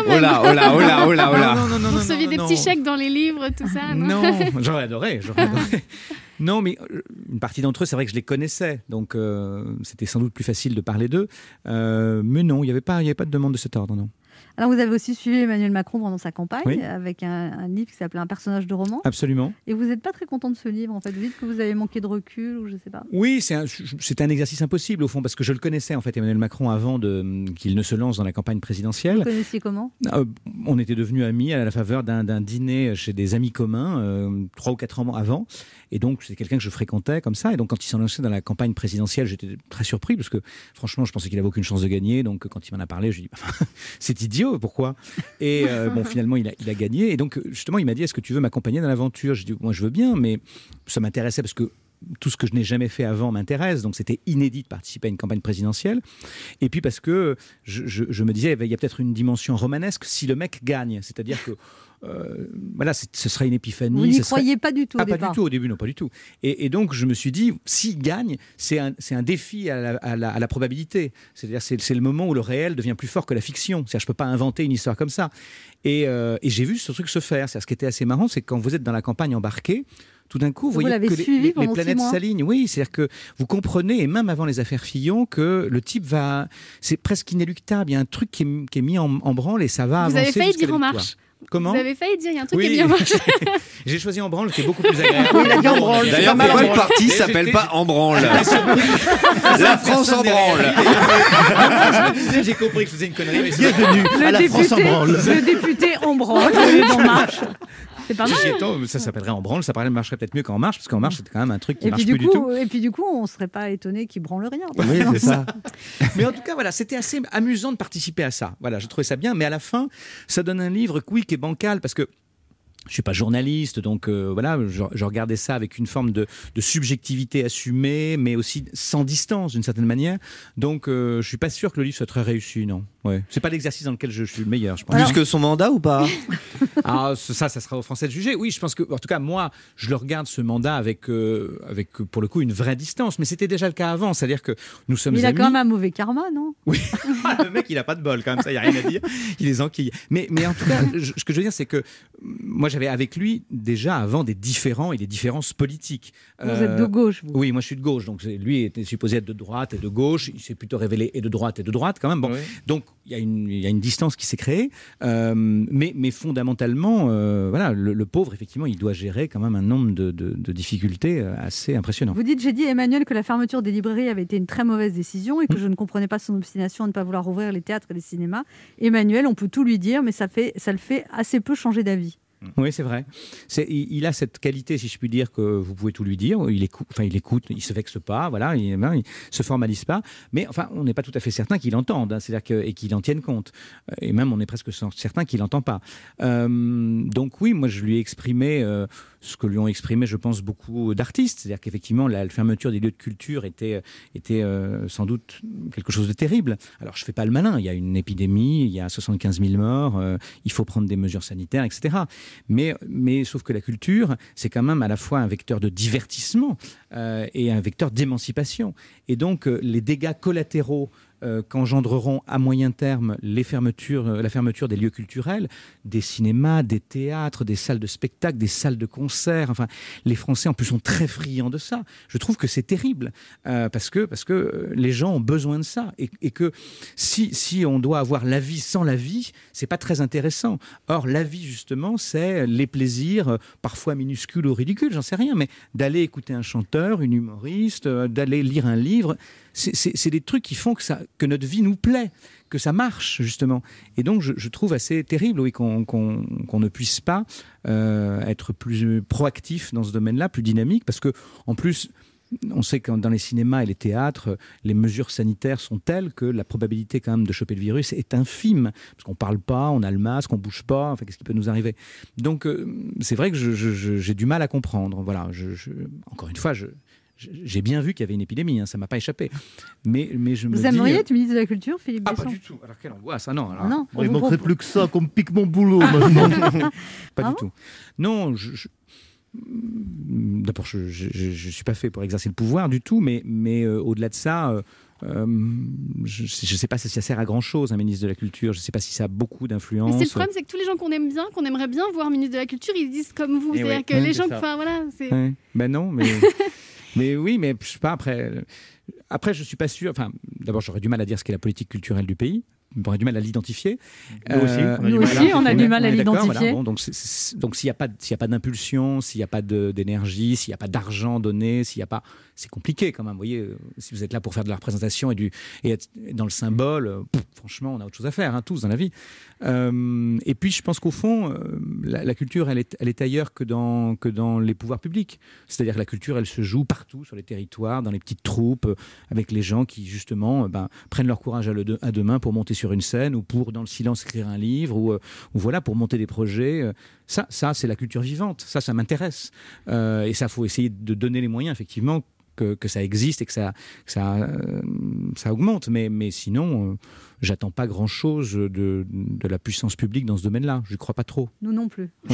Oh là, oh là, oh là, oh là, oh là. Vous Non, non, non, non, receviez non, des non. petits chèques dans les livres, tout ça Non, j'aurais adoré, j'aurais adoré. [laughs] Non, mais euh, une partie d'entre eux, c'est vrai que je les connaissais, donc euh, c'était sans doute plus facile de parler d'eux. Euh, mais non, il n'y avait, pas- y avait pas de demande de cet ordre, non. Alors, vous avez aussi suivi Emmanuel Macron pendant sa campagne Oui. avec un, un livre qui s'appelait Un personnage de roman. Absolument. Et vous n'êtes pas très content de ce livre, en fait. Vous dites que vous avez manqué de recul ou je sais pas. Oui, c'est un, exercice impossible au fond, parce que je le connaissais en fait, Emmanuel Macron, avant qu'il ne se lance dans la campagne Vous présidentielle. le connaissiez comment? Euh, on était devenus amis à la faveur d'un dîner chez des amis communs, euh, trois ou quatre ans avant. Et donc, c'est quelqu'un que je fréquentais comme ça. Et donc, quand il s'est lancé dans la campagne présidentielle, j'étais très surpris parce que, franchement, je pensais qu'il avait aucune chance de gagner. Donc, quand il m'en a parlé, je lui ai dit, [laughs] c'est idiot, pourquoi? Et euh, bon, [laughs] finalement, il a, il a gagné. Et donc, justement, il m'a dit, est-ce que tu veux m'accompagner dans l'aventure? J'ai dit, moi, je veux bien, mais ça m'intéressait parce que tout ce que je n'ai jamais fait avant m'intéresse, donc c'était inédit de participer à une campagne présidentielle. Et puis parce que je, je- je me disais, il y a peut-être une dimension romanesque si le mec gagne, c'est-à-dire que euh, voilà, ce serait une épiphanie. Vous n'y serait- croyez pas du tout au Ah, pas départ. du tout au début, non, pas du tout. Et, et donc je me suis dit, s'il gagne, c'est un, un défi à la, à la- à la probabilité. C'est-à-dire c'est c'est le moment où le réel devient plus fort que la fiction. C'est-à-dire je peux pas inventer une histoire comme ça. Et, euh, et j'ai vu ce truc se faire. Ce qui était assez marrant, c'est que quand vous êtes dans la campagne embarquée, tout d'un coup, vous, Vous voyez que les- les, les planètes s'alignent. Oui, c'est-à-dire que vous comprenez, et même avant les affaires Fillon, que le type va. C'est presque inéluctable. Il y a un truc qui est, qui est mis en, en branle et ça va Vous avancer. avez failli dire En. Marche. Comment Vous avez failli dire, il y a un truc Oui. qui est bien marché. [laughs] J'ai choisi en branle, qui est beaucoup plus agréable. Oui, il a dit en branle. D'ailleurs, pourquoi le parti s'appelle pas En branle [laughs] La France en branle. J'ai compris que je faisais une connerie. mais c'est- Bienvenue Le à la France en député- branle. Le député en branle, marche. C'est pas mal. Ça s'appellerait en branle, ça paraît- marcherait peut-être mieux qu'en marche, parce qu'en marche, c'est quand même un truc qui Et marche du plus du tout. coup, et puis du coup, on serait pas étonné qu'il branle rien. Oui, c'est ça. [laughs] Mais en tout cas, voilà, c'était assez amusant de participer à ça. Voilà, je trouvais ça bien. Mais à la fin, ça donne un livre quick et bancal parce que. Je suis pas journaliste, donc euh, voilà, je, je regardais ça avec une forme de, de subjectivité assumée, mais aussi sans distance d'une certaine manière. Donc, euh, je suis pas sûr que le livre soit très réussi, non. Ouais, c'est pas l'exercice dans lequel je, suis le meilleur, je pense. Plus que son mandat ou pas? [laughs] Ah, ce- ça, ça sera aux Français de juger. Oui, je pense que, en tout cas, moi, je le regarde ce mandat avec, euh, avec pour le coup, une vraie distance. Mais c'était déjà le cas avant, c'est-à-dire que nous sommes Mais il a quand même un mauvais karma, non? Oui, [laughs] Ah, le mec, il a pas de bol quand même, ça, il n'y a rien à dire. Il les enquille. Mais, mais en tout cas, je- ce que je veux dire, c'est que mm, moi, j'avais avec lui déjà avant des différends et des différences politiques. Vous êtes de gauche, vous. Oui, moi, je suis de gauche. Donc, lui était supposé être de droite et de gauche. Il s'est plutôt révélé et de droite et de droite quand même. Bon, donc il y, a une- distance qui s'est créée. Euh, mais, fondamentalement, euh, voilà, le, pauvre, effectivement, il doit gérer quand même un nombre de, difficultés euh, assez impressionnant. Vous dites, j'ai dit Emmanuel que la fermeture des librairies avait été une très mauvaise décision et que je ne comprenais pas son obstination à ne pas vouloir ouvrir les théâtres et les cinémas. Emmanuel, on peut tout lui dire, mais ça le fait assez peu changer d'avis. Oui, c'est vrai. Il, a cette qualité, si je puis dire, que vous pouvez tout lui dire. Il écoute, enfin, il écoute, il se vexe pas, voilà, il, ben, il se formalise pas. Mais enfin, on n'est pas tout à fait certain qu'il entende, hein, c'est-à-dire que, et qu'il en tienne compte. Euh, Et même, on est presque certain qu'il n'entend pas. Euh, donc oui, moi, je lui ai exprimé euh, ce que lui ont exprimé, je pense, beaucoup d'artistes. C'est-à-dire qu'effectivement, la, fermeture des lieux de culture était, était sans doute quelque chose de terrible. Alors, je fais pas le malin. Il y a une épidémie, il y a 75 000 morts, il faut prendre des mesures sanitaires, etc. Mais, mais sauf que la culture, c'est quand même à la fois un vecteur de divertissement euh, et un vecteur d'émancipation. Et donc, euh, les dégâts collatéraux euh, qu'engendreront à moyen terme euh, la fermeture des lieux culturels, des cinémas, des théâtres, des salles de spectacle, des salles de concert. Enfin, les Français en plus sont très friands de ça. Je trouve que c'est terrible euh, parce que parce que les gens ont besoin de ça et, et que si si on doit avoir la vie sans la vie, c'est pas très intéressant. Or, la vie justement, c'est les plaisirs, parfois minuscules ou ridicules, j'en sais rien, mais d'aller écouter un chanteur, une humoriste, d'aller lire un livre c'est- des trucs qui font que, notre vie nous plaît, que ça marche, justement. Et donc, je, trouve assez terrible, oui, qu'on ne puisse pas euh, être plus proactif dans ce domaine-là, plus dynamique, parce que, en plus, on sait que dans les cinémas et les théâtres, les mesures sanitaires sont telles que la probabilité quand même de choper le virus est infime. Parce qu'on parle pas, on a le masque, on bouge pas, enfin qu'est-ce qui peut nous arriver? Donc euh, c'est vrai que j'ai du mal à comprendre. Voilà, encore une fois, je- j'ai bien vu qu'il y avait une épidémie, hein, ça m'a pas échappé. Mais, mais je me Vous dis... aimeriez euh, être ministre de la Culture, Philippe Ah, Besson pas du tout. Alors quelle angoisse. Ah non, alors- Non, on il vous manquerait plus que ça qu'on me pique mon boulot [laughs] maintenant. pas Ah du bon tout. Non, je, je- d'abord, je ne suis pas fait pour exercer le pouvoir du tout, mais, mais euh, au-delà de ça, euh, euh, je ne sais pas si ça sert à grand-chose, un ministre de la Culture. Je ne sais pas si ça a beaucoup Mais d'influence. c'est le problème, c'est que tous les gens qu'on aime bien, qu'on aimerait bien voir ministre de la Culture, ils disent comme vous. Eh C'est-à-dire ouais. que Ouais, les gens, enfin voilà, c'est. Ouais. Ben non, mais, [laughs] mais oui, mais je sais pas, après, après je suis pas sûr. Enfin, d'abord, j'aurais du mal à dire ce qu'est la politique culturelle du pays. J'aurais du mal à l'identifier. Nous aussi, on a du Nous mal. aussi, on a du mal à l'identifier. voilà. Bon, donc, s'il n'y a pas, d'impulsion, s'il n'y a pas d'énergie, s'il n'y a pas d'argent donné, s'il n'y a pas, c'est compliqué quand même. Vous voyez, euh, si vous êtes là pour faire de la représentation et du et être dans le symbole, euh, pff, franchement, on a autre chose à faire, hein, tous dans la vie. Euh, et puis, je pense qu'au fond, euh, la, la culture, elle est, elle est ailleurs que dans que dans les pouvoirs publics. C'est-à-dire que la culture, elle se joue partout sur les territoires, dans les petites troupes, euh, avec les gens qui justement euh, ben, prennent leur courage à, le de- à deux mains pour monter sur une scène ou pour dans le silence écrire un livre ou, euh, voilà pour monter des projets. Euh, Ça, ça c'est la culture vivante. Ça, ça m'intéresse. Euh, et ça, faut essayer de donner les moyens effectivement que, que ça existe et que ça, ça, ça augmente. Mais, mais sinon, j'attends pas grand-chose de, de la puissance publique dans ce domaine-là. Je ne crois pas trop. Nous non plus. [laughs]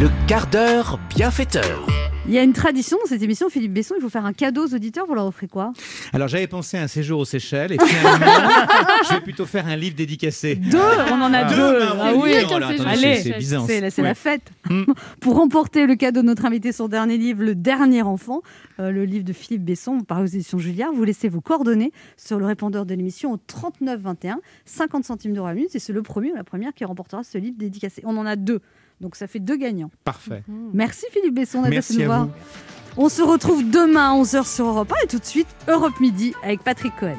Le quart d'heure bienfaiteur. Il y a une tradition dans cette émission, Philippe Besson, il faut faire un cadeau aux auditeurs, vous leur offrez quoi? Alors j'avais pensé à un séjour aux Seychelles et finalement, [laughs] je vais plutôt faire un livre dédicacé. Deux On en a Ah. deux Deux, bah, Ah oui, oui, non, là, attendez, Allez, c'est- Byzance. c'est la, c'est Ouais. la fête. Mm. [laughs] Pour remporter le cadeau de notre invité, son dernier livre, Le Dernier Enfant, euh, le livre de Philippe Besson, paru aux éditions Julliard, vous laissez vos coordonnées sur le répondeur de l'émission au 39 21, 50 centimes d'euros à la minute, et c'est le premier ou la première qui remportera ce livre dédicacé. On en a deux, donc ça fait deux gagnants. Parfait. Merci Philippe Besson d'être passé nous à voir. vous. On se retrouve demain à 11h sur Europe 1 et tout de suite Europe Midi avec Patrick Cohen.